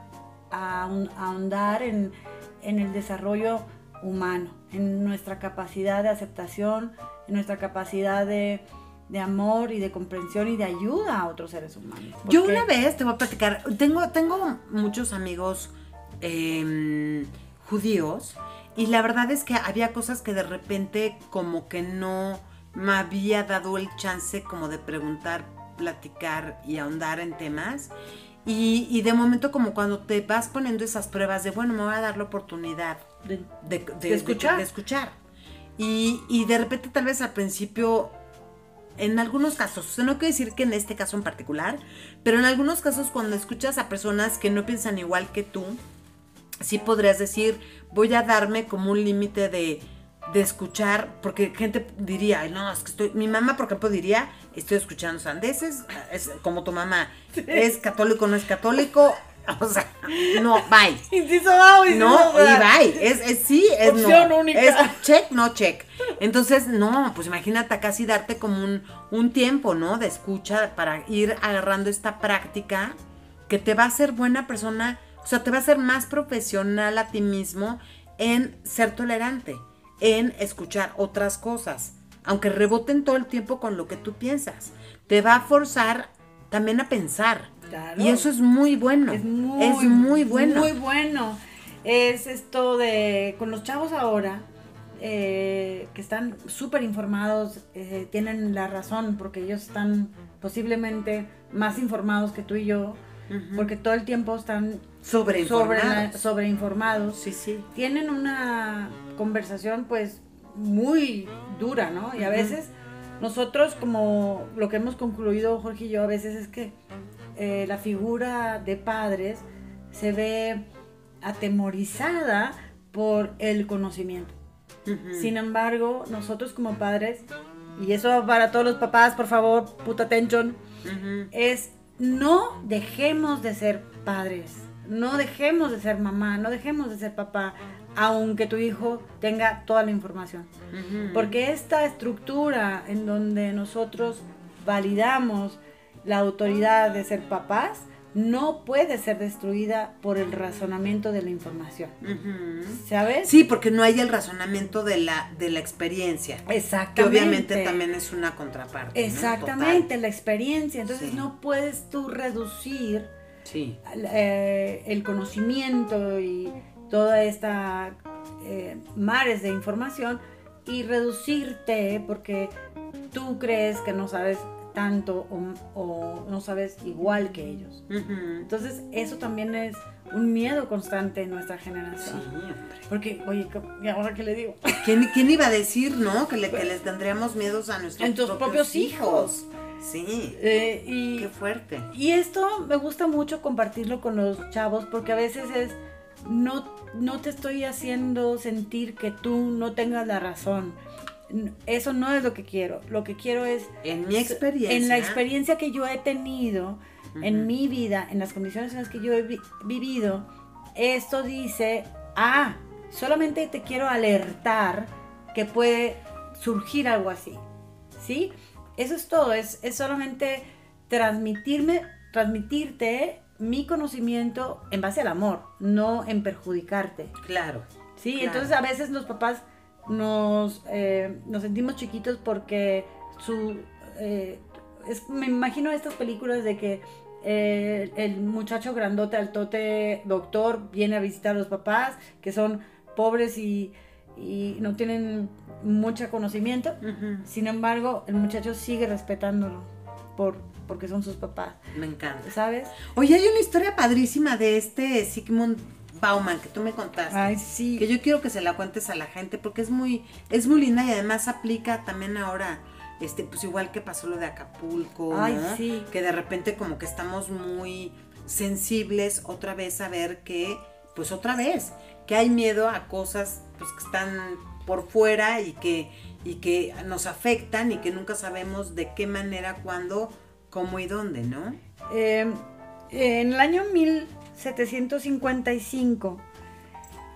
a ahon- a ahondar en, en el desarrollo humano, en nuestra capacidad de aceptación, en nuestra capacidad de, de amor y de comprensión y de ayuda a otros seres humanos. Yo una vez te voy a platicar, tengo, tengo muchos amigos eh, judíos y la verdad es que había cosas que de repente como que no me había dado el chance como de preguntar, platicar y ahondar en temas. Y, y de momento como cuando te vas poniendo esas pruebas de, bueno, me voy a dar la oportunidad de- de, de- De escuchar. de- de escuchar. Y, y de repente tal vez al principio, en algunos casos, o sea, no quiero decir que en este caso en particular, pero en algunos casos cuando escuchas a personas que no piensan igual que tú, sí podrías decir, voy a darme como un límite de, de escuchar, porque gente diría, "Ay, no, es que estoy, mi mamá por ejemplo diría, estoy escuchando sandeces, es como tu mamá, es católico, no es católico, [LAUGHS] o sea, no, bye. [LAUGHS] Inciso A o inciso No, y bye. Es, es sí, es Opción no. única. Es check, no check. Entonces, no, pues imagínate sí darte como un, un tiempo, ¿no? De escucha para ir agarrando esta práctica que te va a hacer buena persona, o sea, te va a hacer más profesional a ti mismo en ser tolerante, en escuchar otras cosas, aunque reboten todo el tiempo con lo que tú piensas. Te va a forzar también a pensar. Claro. Y eso es muy bueno. Es muy, es muy bueno. Muy bueno. Es esto de, con los chavos ahora, eh, que están súper informados, eh, tienen la razón, porque ellos están posiblemente más informados que tú y yo, porque todo el tiempo están Sobreinformados. sobre. Sí, sí. Tienen una conversación pues muy dura, ¿no? Y a veces nosotros como lo que hemos concluido Jorge y yo a veces es que eh, la figura de padres se ve atemorizada por el conocimiento. Sin embargo, nosotros como padres, y eso para todos los papás, por favor, puta atención, es no dejemos de ser padres, no dejemos de ser mamá, no dejemos de ser papá, aunque tu hijo tenga toda la información. Porque esta estructura en donde nosotros validamos la autoridad de ser papás no puede ser destruida por el razonamiento de la información. ¿Sabes? Sí, porque no hay el razonamiento de la, de la experiencia. Que Exactamente. obviamente también es una contraparte. ¿no? Exactamente, la experiencia. Entonces Sí. no puedes tú reducir. Sí. eh, el conocimiento y toda esta eh, mares de información y reducirte porque tú crees que no sabes tanto o, o no sabes igual que ellos. Entonces eso también es un miedo constante en nuestra Sí, generación. hombre. Porque, oye, ¿y ahora qué le digo? ¿Quién, quién iba a decir, no? Que, le- que les tendríamos miedos a nuestros En tus propios hijos. Sí. Eh, y, Qué fuerte. Y esto me gusta mucho compartirlo con los chavos porque a veces es, no, no te estoy haciendo sentir que tú no tengas la razón. Eso no es lo que quiero. Lo que quiero es, En mi experiencia. en la experiencia que yo he tenido, en mi vida, en las condiciones en las que yo he vi- vivido, esto dice, ah, solamente te quiero alertar que puede surgir algo así. ¿Sí? Eso es todo, es, es solamente transmitirme, transmitirte mi conocimiento en base al amor, no en perjudicarte. Claro. Sí, Claro. entonces a veces los papás nos, eh, nos sentimos chiquitos porque su... eh, es- me imagino estas películas de que eh, el muchacho grandote, altote, doctor, viene a visitar a los papás, que son pobres y, y no tienen mucho conocimiento. Sin embargo, el muchacho sigue respetándolo por, porque son sus papás, Me encanta. ¿sabes? Oye, hay una historia padrísima de este Sigmund Bauman que tú me contaste. Ay, sí. Que yo quiero que se la cuentes a la gente porque es muy, es muy linda y además aplica también ahora, este, pues igual que pasó lo de Acapulco, Ay, ¿no? sí. Que de repente como que estamos muy sensibles otra vez a ver que, pues otra vez, que hay miedo a cosas pues que están por fuera y que, y que nos afectan y que nunca sabemos de qué manera, cuándo, cómo y dónde, ¿no? Eh, en el año 1755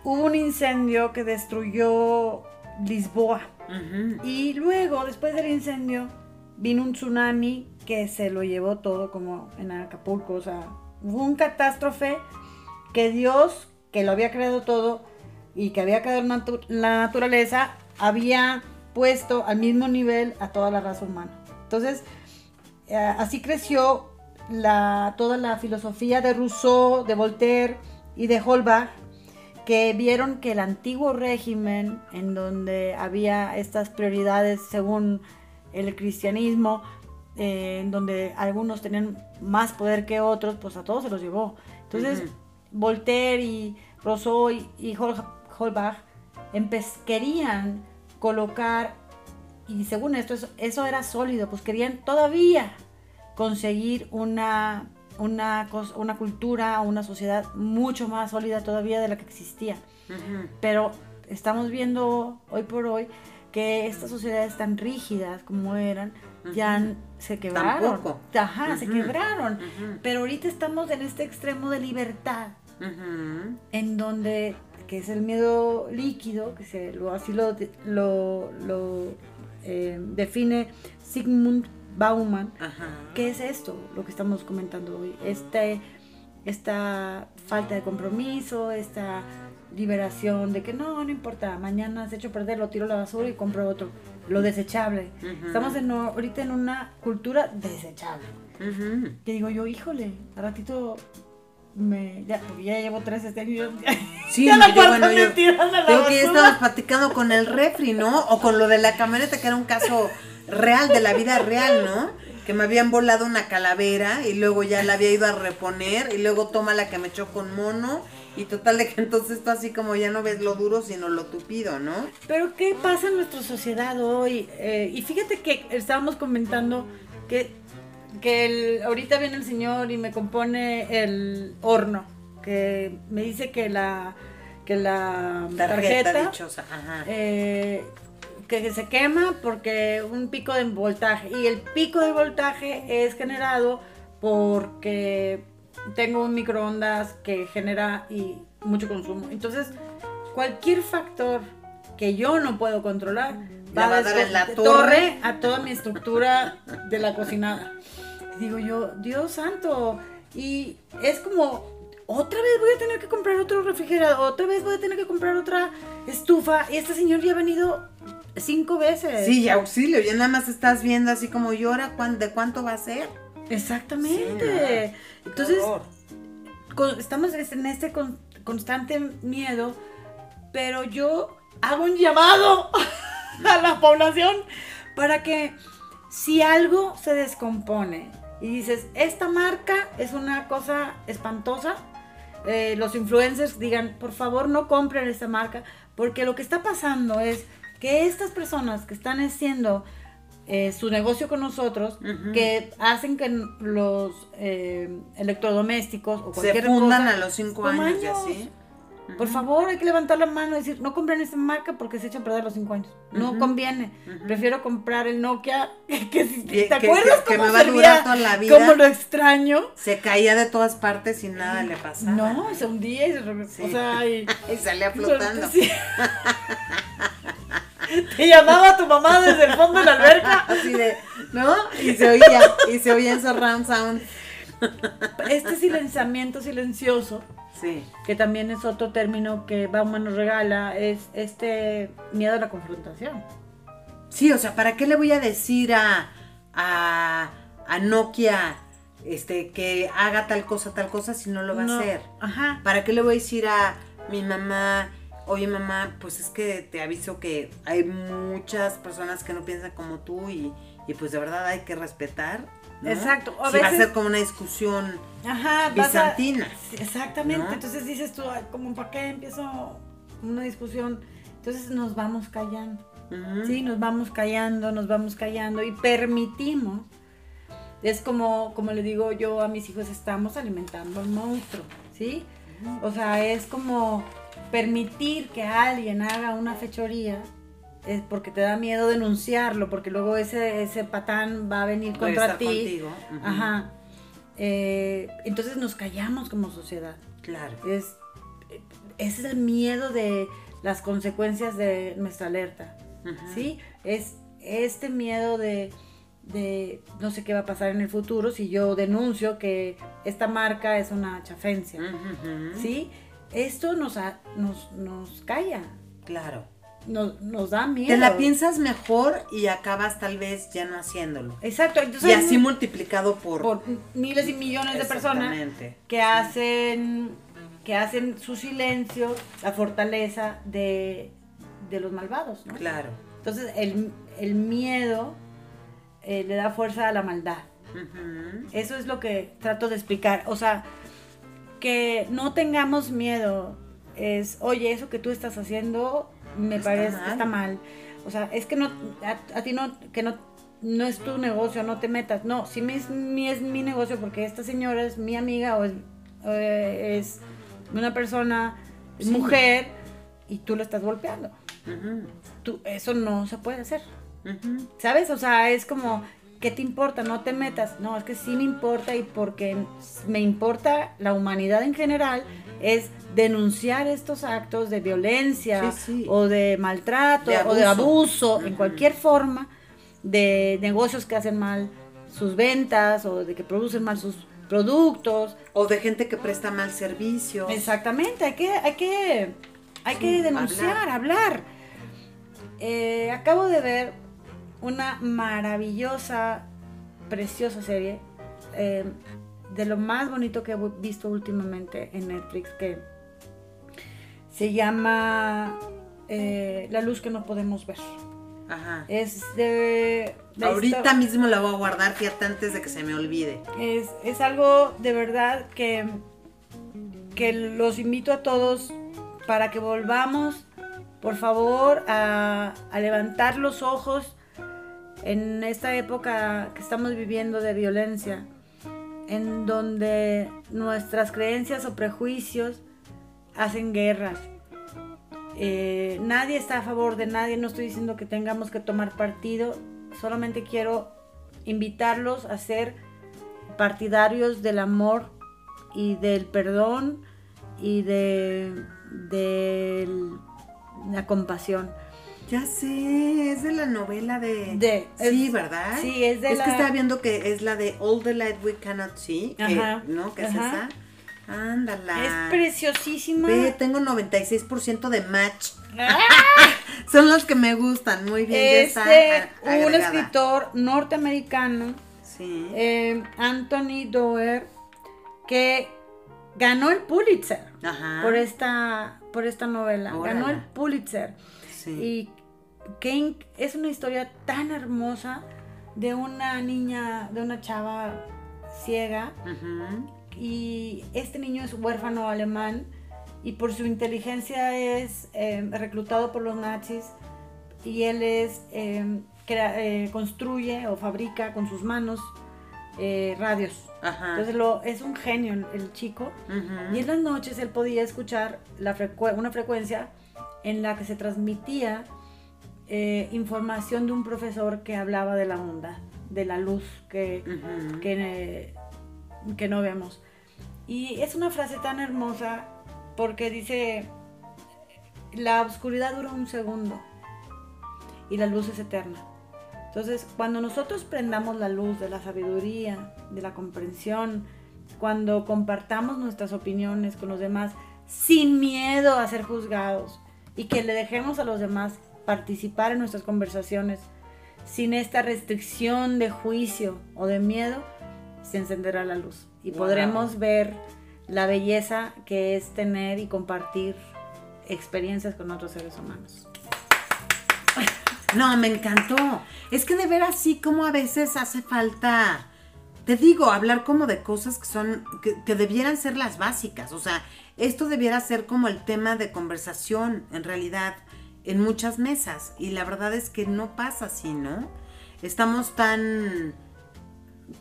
hubo un incendio que destruyó Lisboa. Y luego, después del incendio, vino un tsunami que se lo llevó todo como en Acapulco. O sea, hubo un catástrofe que Dios, que lo había creado todo y que había creado la natu- la naturaleza, había puesto al mismo nivel a toda la raza humana. Entonces, eh, así creció la, toda la filosofía de Rousseau, de Voltaire y de Holbach, que vieron que el antiguo régimen, en donde había estas prioridades según el cristianismo, eh, en donde algunos tenían más poder que otros, pues a todos se los llevó. Entonces. Voltaire y Rousseau y, y Hol- Holbach querían colocar, y según esto, eso, eso era sólido, pues querían todavía conseguir una, una, una cultura, una sociedad mucho más sólida todavía de la que existía. Pero estamos viendo hoy por hoy que estas sociedades tan rígidas como eran, ya se quebraron. Tampoco. Ajá, se quebraron. Pero ahorita estamos en este extremo de libertad, en donde, que es el miedo líquido, que se lo, así lo, lo, lo, eh, define Sigmund Bauman. ¿Qué es esto? Lo que estamos comentando hoy. Este, esta falta de compromiso, esta liberación de que no, no importa, mañana se hecho perder, lo tiro a la basura y compro otro. Lo desechable. Estamos en, ahorita en una cultura desechable. Ujú. Que digo yo, híjole, a ratito me. Ya, porque ya llevo tres este año. Sí, [LAUGHS] ya no, la yo, bueno, yo creo que ya estabas platicando con el refri, ¿no? O con lo de la camioneta, que era un caso real, de la vida real, ¿no? Que me habían volado una calavera y luego ya la había ido a reponer y luego toma la que me echó con mono y total de que entonces tú así como ya no ves lo duro sino lo tupido, ¿no? Pero ¿qué pasa en nuestra sociedad hoy? Eh, y fíjate que estábamos comentando que, que el- ahorita viene el señor y me compone el horno, que me dice que la, que la Tarjeta, tarjeta, dichosa, ajá. eh, que se quema porque un pico de voltaje. Y el pico de voltaje es generado porque tengo un microondas que genera y mucho consumo. Entonces, cualquier factor que yo no puedo controlar va a dar en la desde- torre. a toda mi estructura de la cocinada. Digo yo, Dios santo, y es como, otra vez voy a tener que comprar otro refrigerador, otra vez voy a tener que comprar otra estufa, y este señor ya ha venido cinco veces. Sí, auxilio, ya nada más estás viendo así como llora, ¿cuán- ¿de cuánto va a ser? Exactamente. Sí, Entonces, con- estamos en este con- constante miedo, pero yo hago un llamado [LAUGHS] a la población para que si algo se descompone y dices, esta marca es una cosa espantosa, eh, los influencers digan, por favor no compren esta marca, porque lo que está pasando es que estas personas que están haciendo eh, su negocio con nosotros, que hacen que los eh, electrodomésticos o Se cualquier fundan cosa, a los cinco como años y Por favor, hay que levantar la mano y decir, no compren esta marca porque se echan a perder los cinco años. No conviene. Prefiero comprar el Nokia, [LAUGHS] que, que si- ¿te que- acuerdas que- cómo me va a servía? durar toda la vida. Cómo lo extraño. Se caía de todas partes y nada le pasaba. No, se hundía y se Sí. O sea, y... [LAUGHS] Y salía flotando. Sí. [LAUGHS] Te llamaba tu mamá desde el fondo de la alberca. Así de, ¿no? Y se oía, y se oía en surround sound. Este silenciamiento silencioso, Sí. que también es otro término que Bauman nos regala, es este miedo a la confrontación. Sí, o sea, ¿para qué le voy a decir a, a, a Nokia este, que haga tal cosa, tal cosa si no lo va No, a hacer? Ajá. ¿Para qué le voy a decir a mi mamá, oye mamá, pues es que te aviso que hay muchas personas que no piensan como tú y, y pues de verdad hay que respetar? ¿No? Exacto, a Si va a ser como una discusión Ajá, vas a- bizantina. Exactamente, ¿No? entonces dices tú, "Ay, como para qué empiezo una discusión, entonces nos vamos callando, sí, nos vamos callando, nos vamos callando y permitimos, es como, como le digo yo a mis hijos, estamos alimentando al monstruo, ¿sí? O sea, es como permitir que alguien haga una fechoría, es porque te da miedo denunciarlo, porque luego ese, ese patán va a venir Puede contra ti. Ujú. Ajá. Eh, entonces nos callamos como sociedad. Claro. Es, ese es el miedo de las consecuencias de nuestra alerta. ¿Sí? Es este miedo de, de no sé qué va a pasar en el futuro si yo denuncio que esta marca es una chafencia. ¿Sí? Esto nos, nos, nos calla, Claro. Nos, nos da miedo. Te la piensas mejor y acabas tal vez ya no haciéndolo. Exacto. Entonces, Y así multiplicado por... por miles y millones de personas que hacen que hacen su silencio la fortaleza de, de los malvados, ¿no? Claro. Entonces el, el miedo eh, le da fuerza a la maldad. Eso es lo que trato de explicar. O sea, que no tengamos miedo. Es, oye, eso que tú estás haciendo me Está parece mal. está mal. O sea, es que no, a, a ti no, que no, no es tu negocio, no te metas. No, si mi es, mi es mi negocio porque esta señora es mi amiga o es, eh, es una persona, Sí. mujer y tú lo estás golpeando. Tú, eso no se puede hacer. ¿Sabes? O sea, es como, ¿qué te importa? No te metas. No, es que sí me importa y porque me importa la humanidad en general es denunciar estos actos de violencia Sí, sí. o de maltrato De o de abuso. en cualquier forma de negocios que hacen mal sus ventas o de que producen mal sus productos. O de gente que presta mal servicio. Exactamente, hay que, hay que, hay que denunciar, hablar. Eh, acabo de ver una maravillosa, preciosa serie eh, de lo más bonito que he visto últimamente en Netflix que se llama eh, La luz que no podemos ver. Ajá. Es de... Ahorita mismo la voy a guardar, fíjate, antes de que se me olvide. Es, es algo de verdad que, que los invito a todos para que volvamos, por favor, a, a levantar los ojos en esta época que estamos viviendo de violencia, en donde nuestras creencias o prejuicios hacen guerras. Eh, nadie está a favor de nadie, no estoy diciendo que tengamos que tomar partido, solamente quiero invitarlos a ser partidarios del amor y del perdón y de, de la compasión. Ya sé, es de la novela de... De- sí, es- ¿verdad? sí, es de Es la- que estaba viendo que es la de All the Light We Cannot See, que- Ajá, ¿no? Que es esa. Ándala. Es preciosísima. Ve, tengo 96% de match. ¡Ah! [LAUGHS] Son los que me gustan, muy bien. ya Es está de a- un escritor norteamericano, Sí. eh, Anthony Doerr, que ganó el Pulitzer Ajá. por esta, por esta novela. Ganó el Pulitzer. Sí. Y King es una historia tan hermosa de una niña, de una chava ciega. Ujú. Y este niño es huérfano alemán y por su inteligencia es eh, reclutado por los nazis y él es eh, crea- eh, construye o fabrica con sus manos eh, radios. Ajá. Entonces lo, es un genio el, el chico. Y en las noches él podía escuchar la una frecuencia en la que se transmitía eh, información de un profesor que hablaba de la onda, de la luz que, que no vemos. Y es una frase tan hermosa porque dice, la oscuridad dura un segundo y la luz es eterna. Entonces, cuando nosotros prendamos la luz de la sabiduría, de la comprensión, cuando compartamos nuestras opiniones con los demás sin miedo a ser juzgados y que le dejemos a los demás participar en nuestras conversaciones sin esta restricción de juicio o de miedo, se encenderá la luz y Wow. podremos ver la belleza que es tener y compartir experiencias con otros seres humanos. No, me encantó. Es que de ver así como a veces hace falta, te digo, hablar como de cosas que son, que, que debieran ser las básicas. O sea, esto debiera ser como el tema de conversación, en realidad, en muchas mesas. Y la verdad es que no pasa así, ¿no? Estamos tan,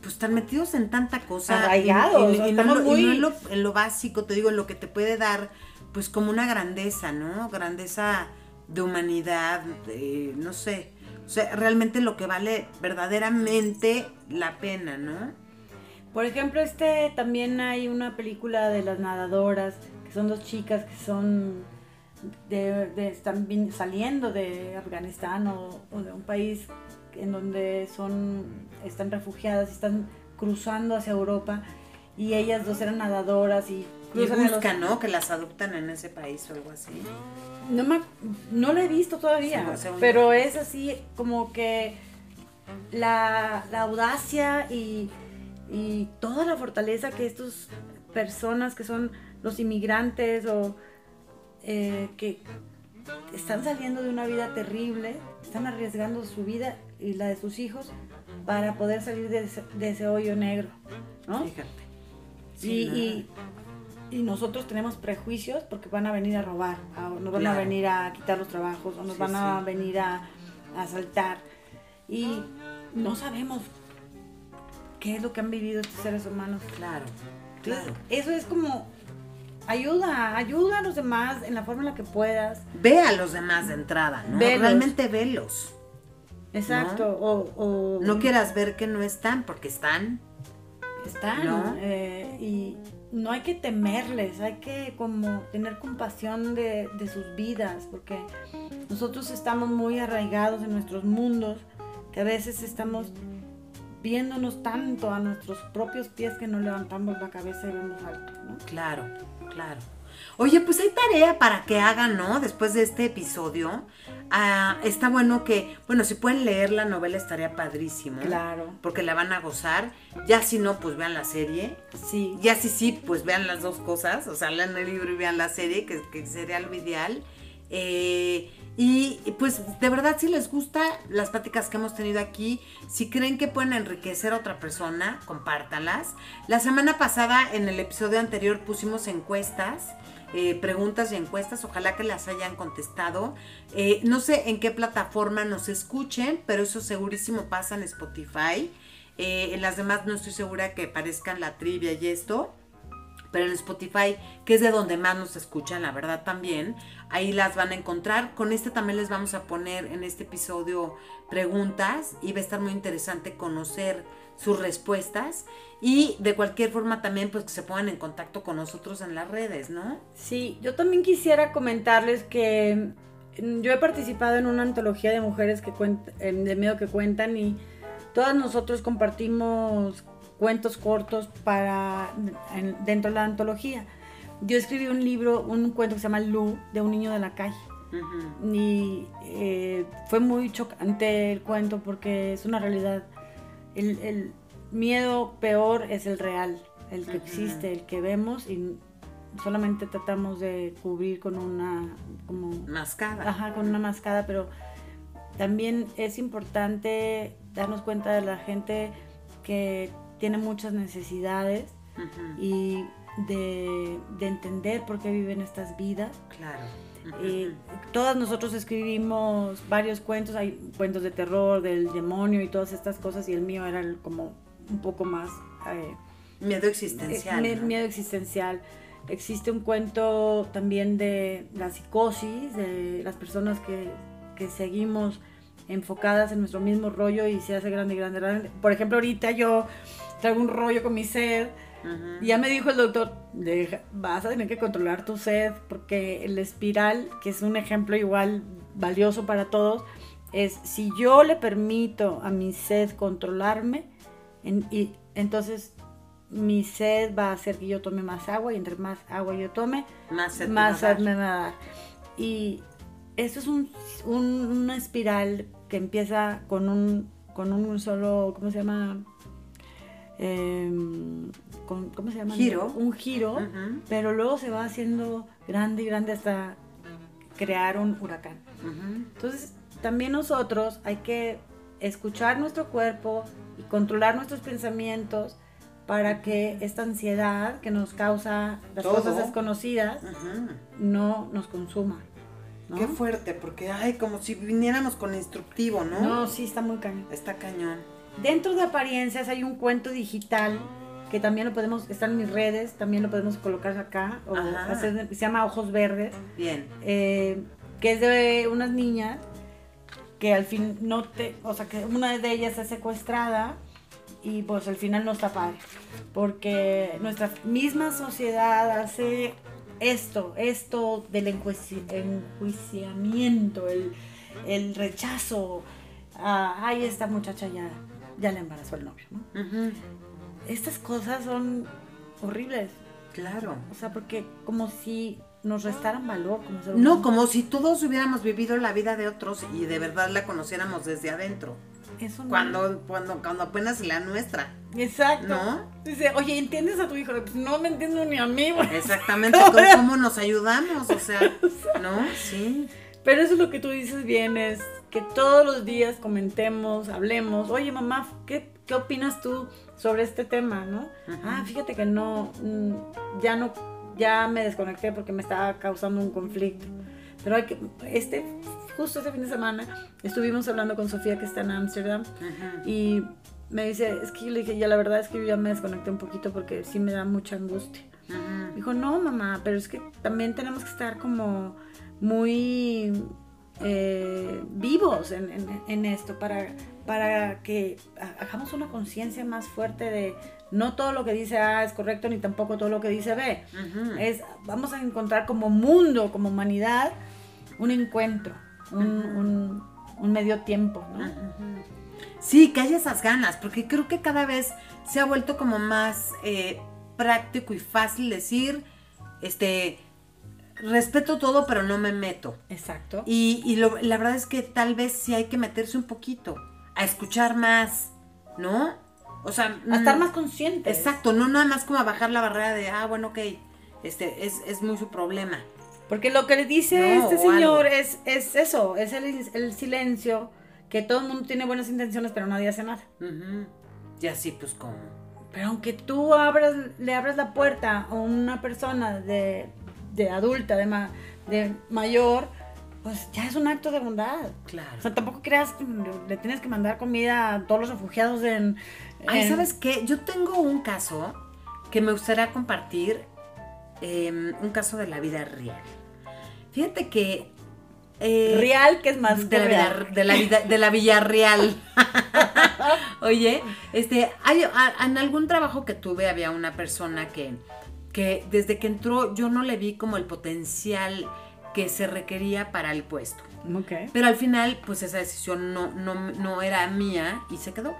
pues tan metidos en tanta cosa. Arraigados, en lo- muy- en lo, en lo básico, te digo, en lo que te puede dar, pues como una grandeza, ¿no? Grandeza de humanidad, de, no sé. O sea, realmente lo que vale verdaderamente la pena, ¿no? Por ejemplo, este también hay una película de las nadadoras, que son dos chicas que son de, de- están saliendo de Afganistán o, o de un país en donde son están refugiadas y están cruzando hacia Europa y ellas dos eran nadadoras y Y cruzan los- buscan, ¿no? Que las adoptan en ese país o algo así. No, me, no la he visto todavía, Sí, pero es así como que la, la audacia y, y toda la fortaleza que estas personas que son los inmigrantes o eh, que están saliendo de una vida terrible, están arriesgando su vida y la de sus hijos para poder salir de ese, de ese hoyo negro, ¿no? Fíjate. Y, Sí, nada. y- y nosotros tenemos prejuicios porque van a venir a robar, a- nos van a Claro. venir a quitar los trabajos, o nos Sí, van a sí. venir a, a asaltar. Y no sabemos qué es lo que han vivido estos seres humanos. Claro, Entonces, claro. eso es como ayuda, ayuda a los demás en la forma en la que puedas. Ve a los demás de entrada, ¿no? Velos. Realmente velos. Exacto. O, o No quieras ver que no están, porque están. están. ¿No? eh, y no hay que temerles, hay que como tener compasión de, de sus vidas, porque nosotros estamos muy arraigados en nuestros mundos, que a veces estamos viéndonos tanto a nuestros propios pies que no levantamos la cabeza y vemos alto, ¿no? Claro, claro. Oye, pues hay tarea para que hagan, ¿no? Después de este episodio. Ah, está bueno que, bueno, si pueden leer la novela estaría padrísimo. Claro. Porque la van a gozar. Ya si no, pues vean la serie. Sí. Ya si sí, pues vean las dos cosas. O sea, lean el libro y vean la serie, que, que sería lo ideal. Eh, y pues de verdad, si les gusta las pláticas que hemos tenido aquí, si creen que pueden enriquecer a otra persona, compártanlas. La semana pasada, en el episodio anterior, pusimos encuestas. Eh, preguntas y encuestas, ojalá que las hayan contestado. Eh, no sé en qué plataforma nos escuchen, pero eso segurísimo pasa en Spotify. Eh, en las demás no estoy segura que parezcan la trivia y esto. pero en Spotify, que es de donde más nos escuchan, la verdad también, ahí las van a encontrar. Con este también les vamos a poner en este episodio preguntas y va a estar muy interesante conocer sus respuestas y de cualquier forma también pues que se pongan en contacto con nosotros en las redes, ¿no? Sí, yo también quisiera comentarles que mm, yo he participado en una antología de mujeres que cuentan, de miedo que cuentan y todas nosotros compartimos cuentos cortos para dentro de la antología. Yo escribí un libro, un cuento que se llama Lu, de un niño de la calle. Y eh, fue muy chocante el cuento porque es una realidad. El, miedo peor es el real, el que existe, el que vemos y solamente tratamos de cubrir con una como mascada. Ajá, con una mascada, pero también es importante darnos cuenta de la gente que tiene muchas necesidades y de, entender por qué viven estas vidas. Claro. Eh, todas nosotros escribimos varios cuentos, hay cuentos de terror, del demonio y todas estas cosas, y el mío era como un poco más... Eh, miedo existencial. Eh, miedo existencial. Existe un cuento también de la psicosis, de las personas que, que seguimos enfocadas en nuestro mismo rollo y se hace grande, grande, grande. Por ejemplo, ahorita yo traigo un rollo con mi Y ya me dijo el doctor, vas a tener que controlar tu sed, porque el espiral, que es un ejemplo igual valioso para todos, es si yo le permito a mi sed controlarme, y entonces mi sed va a hacer que yo tome más agua y entre más agua yo tome, más sed, me va a dar. Y esto es un, una espiral que empieza con un, con un solo, ¿cómo se llama? ¿Cómo se llama? Giro. Un giro, pero luego se va haciendo grande y grande hasta crear un huracán. Entonces, también nosotros hay que escuchar nuestro cuerpo y controlar nuestros pensamientos para que esta ansiedad que nos causa las cosas desconocidas no nos consuma. Qué fuerte, porque ay, como si viniéramos con instructivo, ¿no? No, sí, está muy cañón. Está cañón. Dentro de apariencias hay un cuento digital que también lo podemos, está en mis redes, también lo podemos colocar acá, o se llama Ojos Verdes. Bien. Eh, que es de unas niñas que al fin no te, o sea, que una de ellas es secuestrada y pues al final no está padre, porque nuestra misma sociedad hace esto, esto del enjuiciamiento, el, el rechazo, a, ay, esta muchacha ya ya le embarazó el novio, ¿no? Estas cosas son horribles. Claro. O sea, porque como si nos restaran valor como ser No, como si todos hubiéramos vivido la vida de otros y de verdad la conociéramos desde adentro. Eso no. Cuando, cuando, cuando apenas la nuestra. Exacto. ¿No? Dice, oye, ¿entiendes a tu hijo? Pues no me entiendo ni a mí. Exactamente, [LAUGHS] ¿cómo nos ayudamos? O sea, ¿no? Sí. Pero eso es lo que tú dices bien, es que todos los días comentemos, hablemos, oye mamá, ¿qué, qué opinas tú sobre este tema? ¿no? Ah, fíjate que no, mm, ya no, ya me desconecté porque me estaba causando un conflicto. Pero hay que, este, justo este fin de semana estuvimos hablando con Sofía que está en Ámsterdam y me dice, es que yo le dije, ya la verdad es que yo ya me desconecté un poquito porque sí me da mucha angustia. Dijo, no mamá, pero es que también tenemos que estar como muy eh, vivos en, esto, para, para que hagamos una conciencia más fuerte de no todo lo que dice A es correcto, ni tampoco todo lo que dice B. es, vamos a encontrar como mundo, como humanidad, un encuentro, un, medio tiempo. Sí, que haya esas ganas, porque creo que cada vez se ha vuelto como más eh, práctico y fácil decir, este, respeto todo, pero no me meto. Exacto. Y, la verdad es que tal vez sí hay que meterse un poquito, a escuchar más, ¿no? O sea... A estar mm, más consciente. Exacto, no nada más como a bajar la barrera de, ah, bueno, ok, este, es, es muy su problema. Porque lo que le dice este señor es, es eso, es el, silencio, que todo el mundo tiene buenas intenciones, pero nadie hace nada. Y así, pues, como... Pero aunque tú abras, le abras la puerta a una persona de de adulta, de, de mayor, pues ya es un acto de bondad. Claro. O sea, tampoco creas que le tienes que mandar comida a todos los refugiados en... Ay, ¿sabes qué? Yo tengo un caso que me gustaría compartir em, un caso de la vida real. Fíjate que... eh, Real, que es más de la, vida, real. de la vida de la Villarreal. [LAUGHS] Oye, este, hay, a- en algún trabajo que tuve había una persona que, que desde que entró yo no le vi como el potencial que se requería para el puesto. Ok. Pero al final, pues esa decisión no, no, no era mía y se quedó.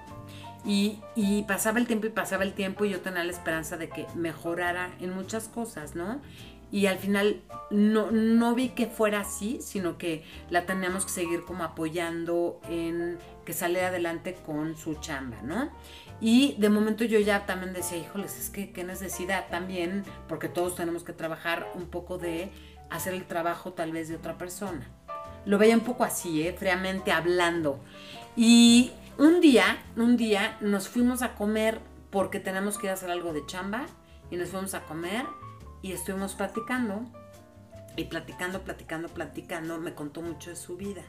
Y, y pasaba el tiempo y pasaba el tiempo y yo tenía la esperanza de que mejorara en muchas cosas, ¿no? Y al final no, no vi que fuera así, sino que la teníamos que seguir como apoyando en que saliera adelante con su chamba, ¿no? Y de momento yo ya también decía, híjoles, es que qué necesidad también, porque todos tenemos que trabajar un poco de hacer el trabajo tal vez de otra persona. Lo veía un poco así, ¿eh? fríamente hablando. Y un día, un día nos fuimos a comer porque tenemos que ir a hacer algo de chamba y nos fuimos a comer y estuvimos platicando y platicando, platicando, platicando. Me contó mucho de su vida.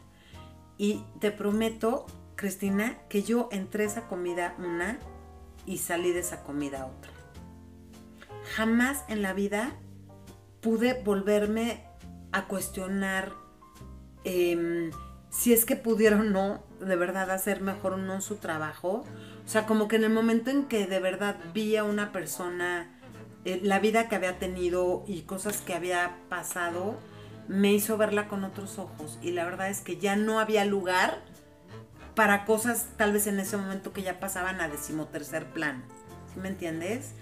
Y te prometo, Cristina, que yo entré a esa comida una y salí de esa comida otra. Jamás en la vida pude volverme a cuestionar em, si es que pudiera o no de verdad hacer mejor o no su trabajo. O sea, como que en el momento en que de verdad vi a una persona, eh, la vida que había tenido y cosas que había pasado, me hizo verla con otros ojos. Y la verdad es que ya no había lugar para cosas tal vez en ese momento que ya pasaban a decimotercer plano. ¿Sí me entiendes?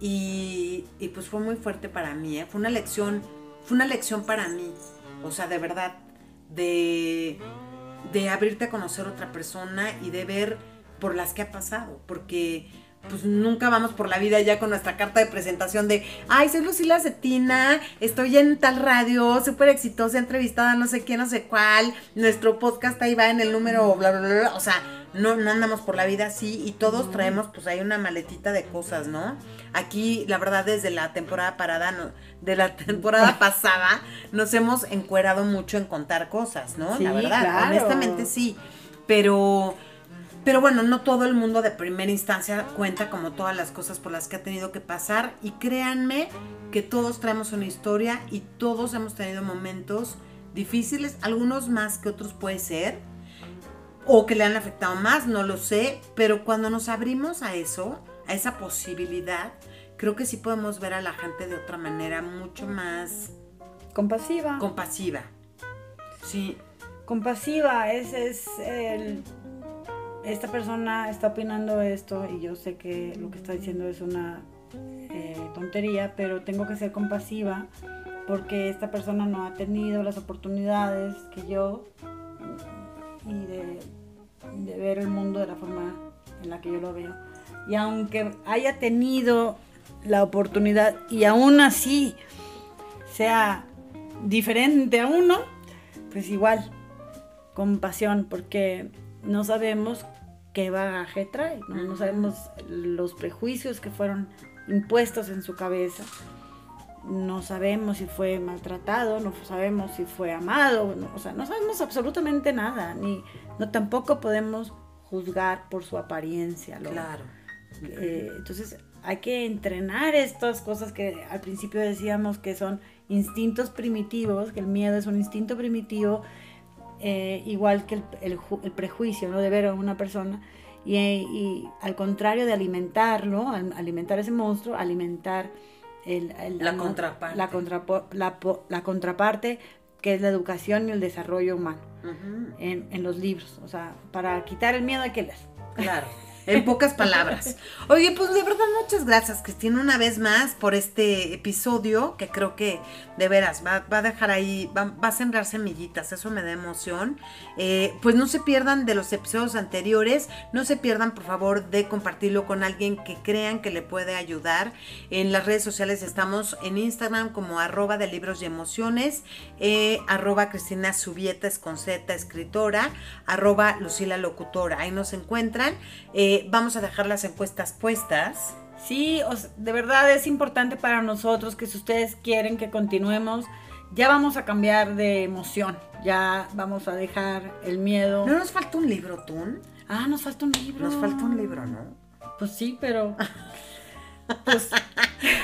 Y, pues fue muy fuerte para mí, ¿eh? Fue una lección, fue una lección para mí. O sea, de verdad, de, de abrirte a conocer otra persona y de ver por las que ha pasado. Porque pues nunca vamos por la vida ya con nuestra carta de presentación de, ay, soy Lucila Cetina, estoy en tal radio, súper exitosa, entrevistada, no sé quién, no sé cuál, nuestro podcast ahí va en el número, bla, bla, bla, bla. o sea, no, no andamos por la vida así y todos traemos pues ahí una maletita de cosas, ¿no? Aquí, la verdad, desde la temporada parada, no, de la [LAUGHS] temporada [LAUGHS] pasada, nos hemos encuerado mucho en contar cosas, ¿no? Sí, la verdad, claro. honestamente sí, pero... Pero bueno, no todo el mundo de primera instancia cuenta como todas las cosas por las que ha tenido que pasar y créanme que todos traemos una historia y todos hemos tenido momentos difíciles, algunos más que otros puede ser, o que le han afectado más, no lo sé, pero cuando nos abrimos a eso, a esa posibilidad, creo que sí podemos ver a la gente de otra manera mucho más Compasiva. compasiva. Sí, compasiva, ese es el... Esta persona está opinando esto y yo sé que lo que está diciendo es una eh, tontería, pero tengo que ser compasiva porque esta persona no ha tenido las oportunidades que yo y de, de ver el mundo de la forma en la que yo lo veo. Y aunque haya tenido la oportunidad y aún así sea diferente a uno, pues igual, compasión, porque no sabemos qué bagaje trae, ¿no? No sabemos los prejuicios que fueron impuestos en su cabeza, no sabemos si fue maltratado, no sabemos si fue amado, no- o sea, no sabemos absolutamente nada, ni no tampoco podemos juzgar por su apariencia. lo- claro. eh, entonces hay que entrenar estas cosas que al principio decíamos que son instintos primitivos, que el miedo es un instinto primitivo, eh, igual que el, el ju- el prejuicio ¿no? de ver a una persona. Y, y al contrario de alimentarlo, al- alimentar ese monstruo, alimentar el, el- La el- contraparte. La, contrapo- la po- la contraparte, que es la educación y el desarrollo humano en, en los libros. O sea, para quitar el miedo hay que leer. Claro. [LAUGHS] En pocas palabras. Oye, pues de verdad muchas gracias, Cristina, una vez más por este episodio que creo que de veras va, a dejar ahí, va, a sembrar semillitas, eso me da emoción. Eh, pues no se pierdan de los episodios anteriores, no se pierdan por favor de compartirlo con alguien que crean que le puede ayudar. En las redes sociales estamos en Instagram como arroba de libros y emociones, eh, arroba Cristina Subieta es escritora, arroba Lucila Locutora, ahí nos encuentran. Eh, vamos a dejar las encuestas puestas. Sí, de verdad es importante para nosotros que si ustedes quieren que continuemos, ya vamos a cambiar de emoción, ya vamos a dejar el miedo. ¿No nos falta un libro, Tun? Ah, nos falta un libro. Nos falta un libro, ¿no? Pues sí, pero [LAUGHS] pues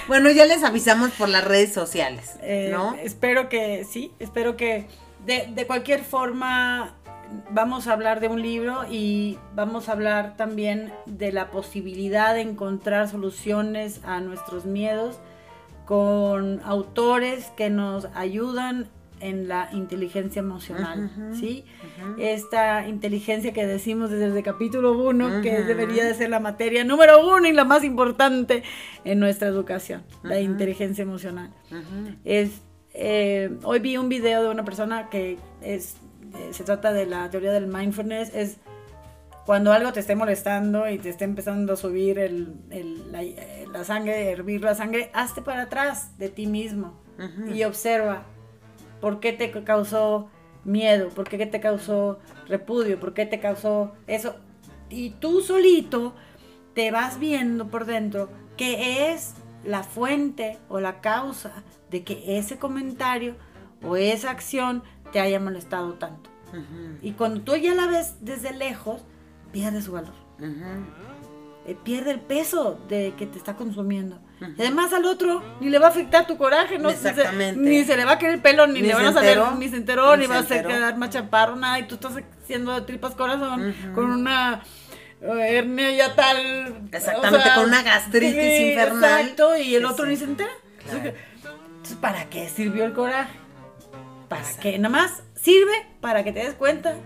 Bueno, ya les avisamos por las redes sociales, Eh, ¿no? Espero que sí, espero que de, de cualquier forma vamos a hablar de un libro y vamos a hablar también de la posibilidad de encontrar soluciones a nuestros miedos con autores que nos ayudan en la inteligencia emocional, ¿sí? Esta inteligencia que decimos desde el capítulo 1, que debería de ser la materia número uno y la más importante en nuestra educación, la inteligencia emocional. Es eh, hoy vi un video de una persona que es se trata de la teoría del mindfulness es cuando algo te esté molestando y te esté empezando a subir el, el- la, eh, la sangre, hervir la sangre, hazte para atrás de ti mismo y observa por qué te causó miedo, por qué te causó repudio, por qué te causó eso. Y tú solito te vas viendo por dentro qué es la fuente o la causa de que ese comentario o esa acción te haya molestado tanto. Y cuando tú ya la ves desde lejos, pierde su valor. Eh, pierde el peso de que te está consumiendo. Además al otro ni le va a afectar tu coraje, ¿no? Exactamente. Ni se le va a caer el pelo, ni, Ni le van a enteró, ni se enteró, ni ni, se va a quedar más chaparro, nada. Y tú estás haciendo tripas corazón con una eh, hernia ya tal. Exactamente, con una gastritis infernal. Exacto, y el Sí, otro sí. ni se entera. Claro. Entonces, ¿para qué sirvió el coraje? ¿Para Exacto. qué? Nada más sirve para que te des cuenta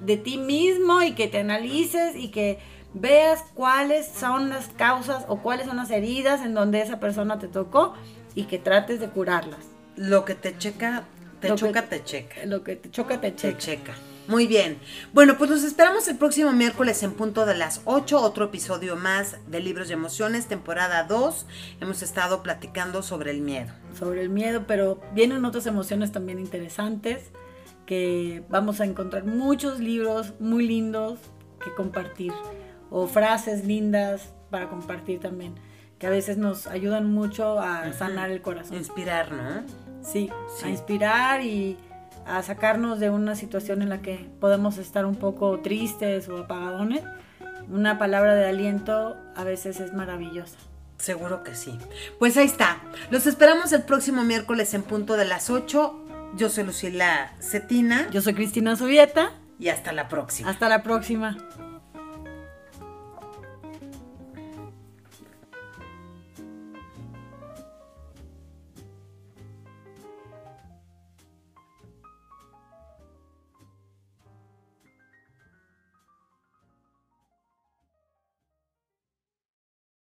de ti mismo y que te analices y que veas cuáles son las causas o cuáles son las heridas en donde esa persona te tocó y que trates de curarlas. Lo que te checa, te Lo que- choca, te checa. Lo que te choca, te Te checa. Muy bien. Bueno, pues nos esperamos el próximo miércoles en punto de las 8, otro episodio más de Libros y Emociones, temporada 2. Hemos estado platicando sobre el miedo. sobre el miedo, pero vienen otras emociones también interesantes que vamos a encontrar muchos libros muy lindos que compartir o frases lindas para compartir también que a veces nos ayudan mucho a sanar el corazón. Inspirar, ¿no? Sí, Sí. a inspirar y a sacarnos de una situación en la que podemos estar un poco tristes o apagadones. Una palabra de aliento a veces es maravillosa. Seguro que sí. Pues ahí está. Los esperamos el próximo miércoles en punto de las 8. Yo soy Lucila Cetina Yo soy Cristina Subieta. y hasta la próxima. Hasta la próxima.